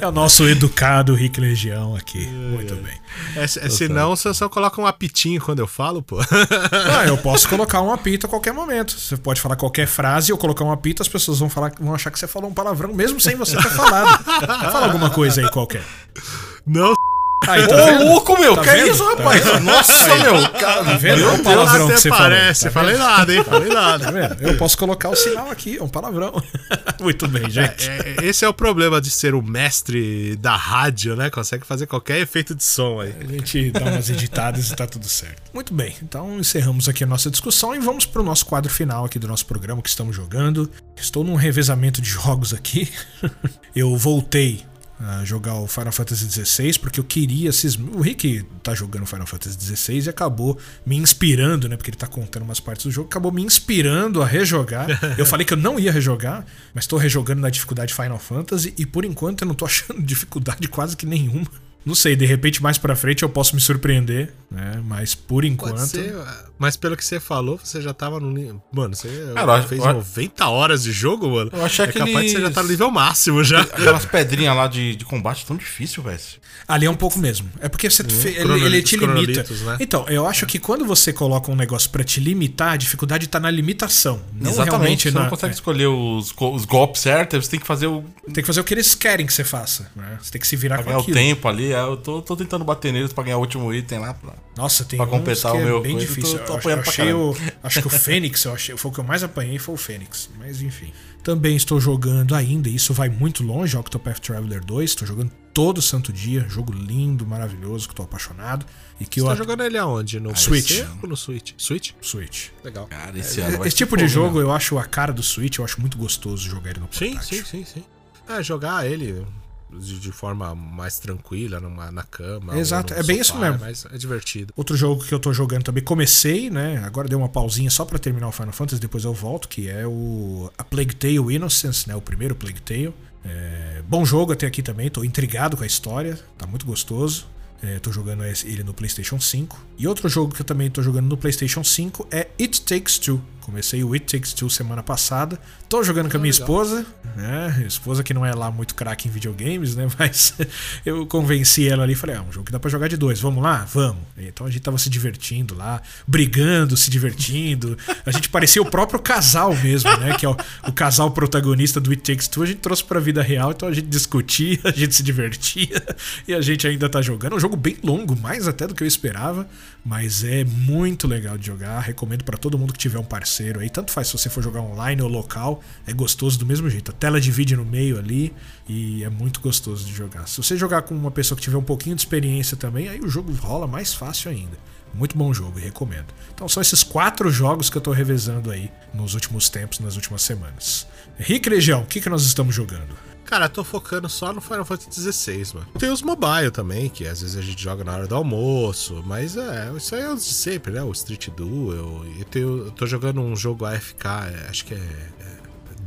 É o nosso educado Rick Legião aqui. Muito bem. É, é, senão você só coloca um apitinho quando eu falo, pô. Ah, eu posso colocar um apito a qualquer momento. Você pode falar qualquer frase, eu colocar um apito, as pessoas vão, falar, vão achar que você falou um palavrão, mesmo sem você ter falado. Fala alguma coisa aí qualquer. Não, Aí, tá Ô, louco, meu, tá que vendo? é isso, rapaz? Tá Nossa, aí. meu. Cara, tá vendo? Meu é um palavrão que você parece. Tá falei nada, hein? Falei nada. Tá vendo? Eu posso colocar o sinal aqui, é um palavrão. Muito bem, gente. É, é, esse é o problema de ser o mestre da rádio, né? Consegue fazer qualquer efeito de som aí. A gente dá umas editadas e tá tudo certo. Muito bem, então encerramos aqui a nossa discussão e vamos pro nosso quadro final aqui do nosso programa que estamos jogando. Estou num revezamento de jogos aqui. Eu voltei a jogar o Final Fantasy XVI, porque eu queria. O Rick tá jogando Final Fantasy XVI e acabou me inspirando, né? Porque ele tá contando umas partes do jogo, acabou me inspirando a rejogar. Eu falei que eu não ia rejogar, mas tô rejogando na dificuldade Final Fantasy e por enquanto eu não tô achando dificuldade quase que nenhuma. Não sei, de repente mais pra frente eu posso me surpreender, né? Mas por enquanto. Ser, mas pelo que você falou, você já tava no. Mano, você Cara, fez eu... 90 horas de jogo, mano. Eu achei é capaz de você já tá no nível máximo já. Aquelas pedrinhas lá de, de combate tão difícil, velho. Ali é um pouco mesmo. É porque você hum, ele, ele, te limita. Né? Então, eu acho que quando você coloca um negócio para te limitar, a dificuldade tá na limitação. Não Exatamente. realmente você na... não consegue é. escolher os, os golpes certos, você tem que fazer o. Tem que fazer o que eles querem que você faça. Né? Você tem que se virar pra com aquilo. o tempo ali. É, eu tô, tô tentando bater neles pra ganhar o último item lá. Pra, Nossa, tem pra completar o é meu. bem difícil. Eu, tô, tô eu, eu achei o, acho que o Fênix, eu achei, foi o que eu mais apanhei, foi o Fênix. Mas enfim. Também estou jogando ainda, e isso vai muito longe, Octopath Traveler 2. Estou jogando todo santo dia. Jogo lindo, maravilhoso, que estou apaixonado. E que Você eu tá jogando ele aonde? No Switch. PC ou no Switch? Switch? Switch. Legal. Cara, esse, é, esse tipo de jogo eu acho a cara do Switch, eu acho muito gostoso jogar ele no portátil. Sim, sim, sim, sim. É, jogar ele de, de, forma mais tranquila, numa, na cama. Exato, é bem sofá, isso mesmo. É, mas é divertido. Outro jogo que eu tô jogando também, comecei, né? Agora deu uma pausinha só para terminar o Final Fantasy, depois eu volto, que é o A Plague Tale Innocence, né? O primeiro Plague Tale. É, bom jogo até aqui também, tô intrigado com a história, tá muito gostoso. É, tô jogando ele no PlayStation 5. E outro jogo que eu também tô jogando no PlayStation 5 é It Takes Two. Comecei o It Takes Two semana passada. Tô jogando com a minha esposa, né? Esposa que não é lá muito craque em videogames, né? Mas eu convenci ela ali e falei: ah, um jogo que dá pra jogar de dois, vamos lá? Vamos. Então a gente tava se divertindo lá, brigando, se divertindo. A gente parecia o próprio casal mesmo, né? Que é o, o casal protagonista do It Takes Two. A gente trouxe pra vida real, então a gente discutia, a gente se divertia e a gente ainda tá jogando. É um jogo bem longo, mais até do que eu esperava, mas é muito legal de jogar. Recomendo para todo mundo que tiver um parceiro parceiro aí. Tanto faz se você for jogar online ou local, é gostoso do mesmo jeito. A tela divide no meio ali e é muito gostoso de jogar. Se você jogar com uma pessoa que tiver um pouquinho de experiência também, aí o jogo rola mais fácil ainda. Muito bom jogo e recomendo. Então são esses quatro jogos que eu tô revezando aí nos últimos tempos, nas últimas semanas. Rick Legião, o que, que nós estamos jogando? Cara, tô focando só no Final Fantasy XVI, mano. Tem os mobile também, que às vezes a gente joga na hora do almoço, mas é, isso aí é os de sempre, né? O Street Duel. E tenho, eu tô jogando um jogo AFK, é, acho que é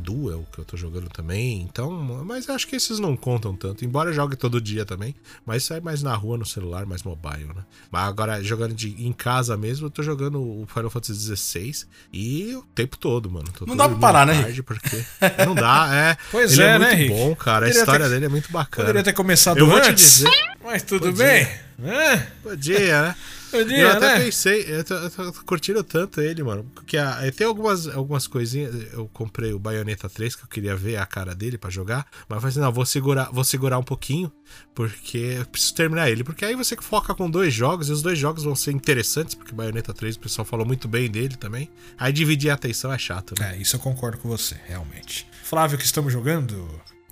Duel que eu tô jogando também. Então, mas acho que esses não contam tanto. Embora eu jogue todo dia também. Mas sai mais na rua, no celular, mais mobile, né? Mas agora, jogando de, em casa mesmo, eu tô jogando o Final Fantasy XVI e o tempo todo, mano. Tô Não dá pra parar, né, Porque não dá, é. Pois Ele é, é, né, muito Rick? bom, cara. A Poderia história ter- dele é muito bacana. Poderia ter começado Eu vou te antes, dizer. mas tudo Podia. bem. É, Podia, né? podia, eu até né? pensei, eu tô, eu tô curtindo tanto ele, mano. Que a, tem algumas, algumas coisinhas. Eu comprei o Bayonetta 3 que eu queria ver a cara dele pra jogar. Mas eu falei assim: não, vou segurar, vou segurar um pouquinho. Porque eu preciso terminar ele. Porque aí você foca com dois jogos e os dois jogos vão ser interessantes. Porque Bayonetta 3 o pessoal falou muito bem dele também. Aí dividir a atenção é chato, né? É, isso eu concordo com você, realmente. Flávio, que estamos jogando?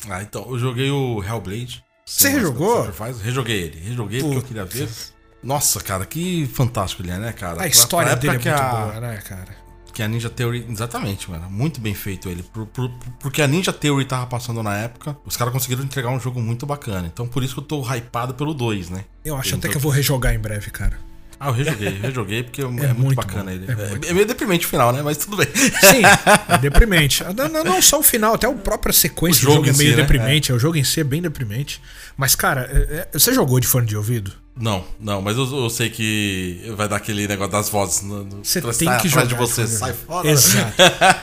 Ah, então, eu joguei o Hellblade. Você rejogou? Rejoguei ele. Rejoguei porque eu queria ver. Nossa, cara, que fantástico ele é, né, cara? A Pra- história pra dele é muito a- boa, né, cara? Que a Ninja Theory. Exatamente, mano. Muito bem feito ele. Por- por- porque a Ninja Theory tava passando na época, os caras conseguiram entregar um jogo muito bacana. Então por isso que eu tô hypado pelo 2, né? Eu acho Tem até que eu vou rejogar em breve, cara. Ah, eu rejoguei, eu rejoguei porque é, muito muito, bom, bacana ele. é É, muito é meio deprimente o final, né? Mas tudo bem. Sim, é deprimente. Não, não- não só o final, até a própria sequência O do jogo jogo é meio si, né? deprimente. É. O jogo em si é bem deprimente. Mas, cara, é- é- você jogou de fone de ouvido? Não, não, mas eu, eu sei que vai dar aquele negócio das vozes. No, no, Você tem que jogar. de você, sai fora. Exato.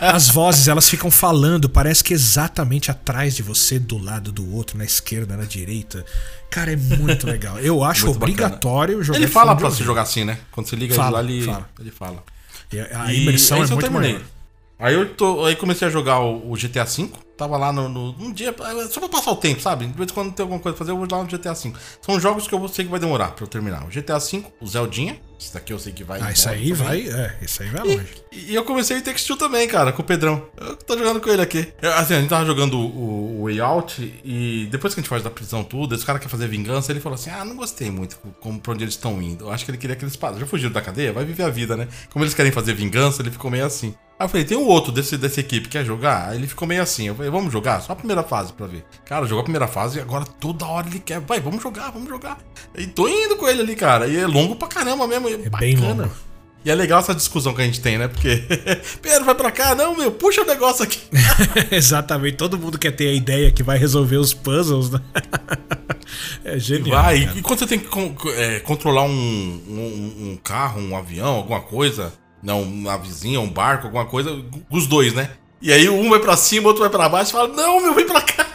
As vozes, elas ficam falando, parece que exatamente atrás de você, do lado do outro, na esquerda, na direita. Cara, é muito legal. Eu acho Muito bacana. obrigatório jogar Ele fala pra você jogar assim, né? Quando você liga Fala, ele lá, ele fala. ele fala. E A E imersão é esse eu muito terminei. maior. Aí eu tô, aí comecei a jogar o, o GTA V. Tava lá no, no- um dia, só pra passar o tempo, sabe? De vez em quando tem alguma coisa pra fazer, eu vou lá no GTA V. São jogos que eu sei que vai demorar pra eu terminar. O GTA V, o Zeldinha. Esse daqui eu sei que vai. Ah, isso aí vai. É, isso aí vai longe. E, eu comecei o Take Two também, cara, com o Pedrão. Eu tô jogando com ele aqui. Eu, assim, a gente tava jogando o, o Way Out e depois que a gente faz da prisão tudo, esse cara quer fazer vingança, ele falou assim: Ah, não gostei muito como pra onde eles estão indo. Eu acho que ele queria que eles parassem. Já fugiram da cadeia? Vai viver a vida, né? Como eles querem fazer vingança, ele ficou meio assim. Aí eu falei, tem um outro desse, dessa equipe, quer jogar? Aí ele ficou meio assim. Eu falei, vamos jogar? Só a primeira fase pra ver. Cara, jogou a primeira fase e agora toda hora ele quer. Vai, vamos jogar, vamos jogar. E tô indo com ele ali, cara. E é longo pra caramba mesmo. É, bem longo. E é legal essa discussão que a gente tem, né? Porque, Pedro, vai pra cá. Não, meu, puxa o negócio aqui. Exatamente. Todo mundo quer ter a ideia que vai resolver os puzzles, né? É genial. Vai, cara. e quando você tem que é, controlar um, um, um carro, um avião, alguma coisa, não, uma vizinha, um barco, alguma coisa, os dois, né? E aí um vai pra cima, outro vai pra baixo e fala, não, meu, vem pra cá.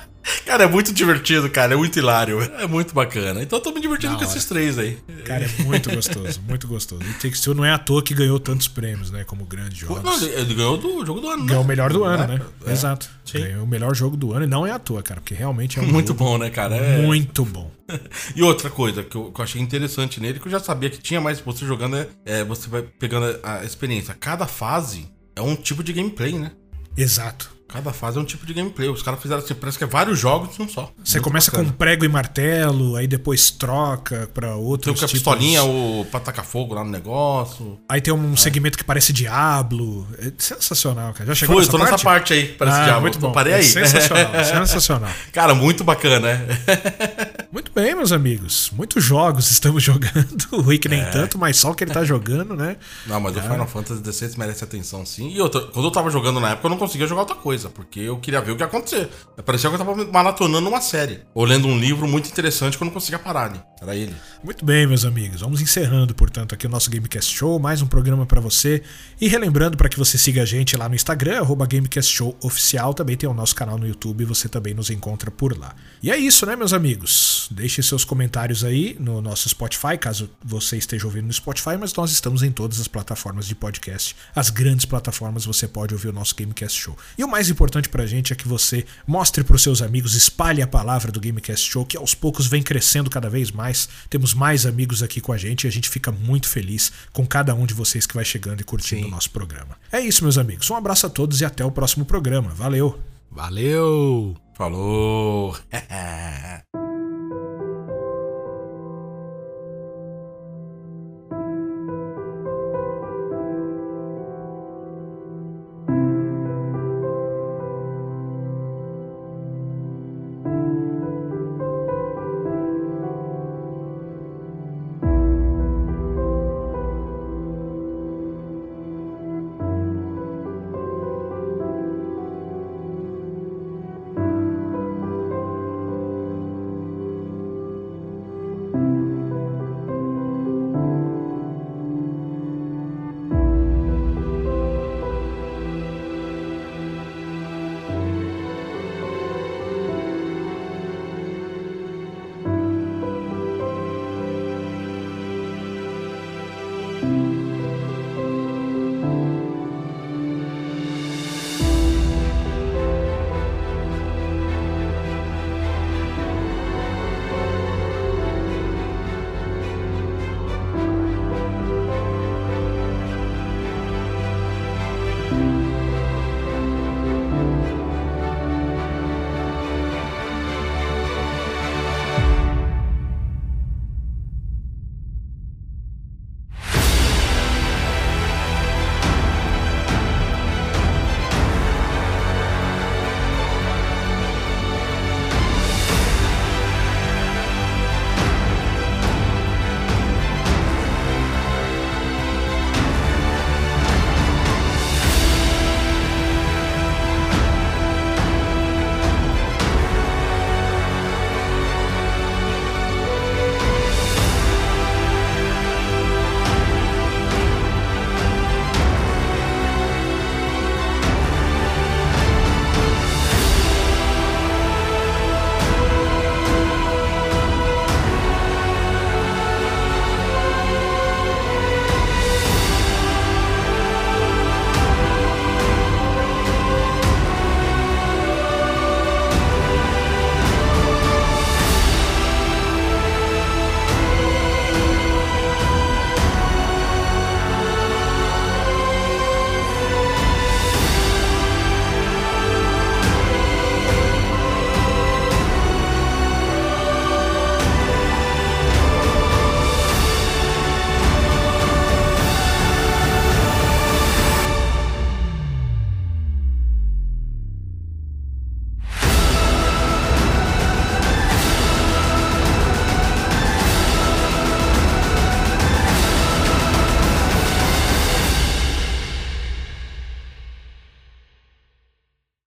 Cara, é muito divertido, cara, é muito hilário, é muito bacana. Então eu tô me divertindo com hora. esses três aí. Cara, é muito gostoso, muito gostoso. E Takes Two não é à toa que ganhou tantos prêmios, né? Como grandes jogos. não, ele ganhou do jogo do ano, né? Ganhou o melhor do ano, né? É, Exato. sim. Ganhou o melhor jogo do ano e não é à toa, cara, porque realmente é um Muito jogo bom, né, cara? É... muito bom. E outra coisa que eu, que eu achei interessante nele, que eu já sabia que tinha, mas você jogando, é, é, você vai pegando a experiência. Cada fase é um tipo de gameplay, né? Exato. Cada fase é um tipo de gameplay. Os caras fizeram assim, parece que é vários jogos num só. Você Muito começa bacana. com prego e martelo, aí depois troca pra Tem outros o a tipos. pistolinha o, pra tacar fogo lá no negócio. Aí tem um segmento que parece Diablo. É sensacional, cara. Já chegou Foi, eu nessa tô parte? nessa parte aí, parece ah, diabo. muito bom. Parei É aí. sensacional, sensacional. Cara, muito bacana, né? Muito bem, meus amigos. Muitos jogos estamos jogando. O Rick É. nem tanto, mas só o que ele tá jogando, né? Não, mas o Final Fantasy XVI merece atenção, sim. E outra, quando eu tava jogando na época, eu não conseguia jogar outra coisa, porque eu queria ver o que ia acontecer. Parecia que eu tava maratonando uma série. Ou lendo um livro muito interessante que eu não conseguia parar ali. Era ele. Muito bem, meus amigos. Vamos encerrando, portanto, aqui o nosso Gamecast Show, mais um programa pra você. E relembrando para que você siga a gente lá no Instagram, arroba Gamecast Show Oficial. Também tem o nosso canal no YouTube, você também nos encontra por lá. E é isso, né, meus amigos? Deixe seus comentários aí no nosso Spotify, caso você esteja ouvindo no Spotify, mas nós estamos em todas as plataformas de podcast. As grandes plataformas você pode ouvir o nosso Gamecast Show. E o mais importante pra gente é que você mostre pros seus amigos, espalhe a palavra do Gamecast Show, que aos poucos vem crescendo cada vez mais. Temos mais amigos aqui com a gente e a gente fica muito feliz com cada um de vocês que vai chegando e curtindo o nosso programa. É isso, meus amigos. Um abraço a todos e até o próximo programa. Valeu! Valeu! Falou!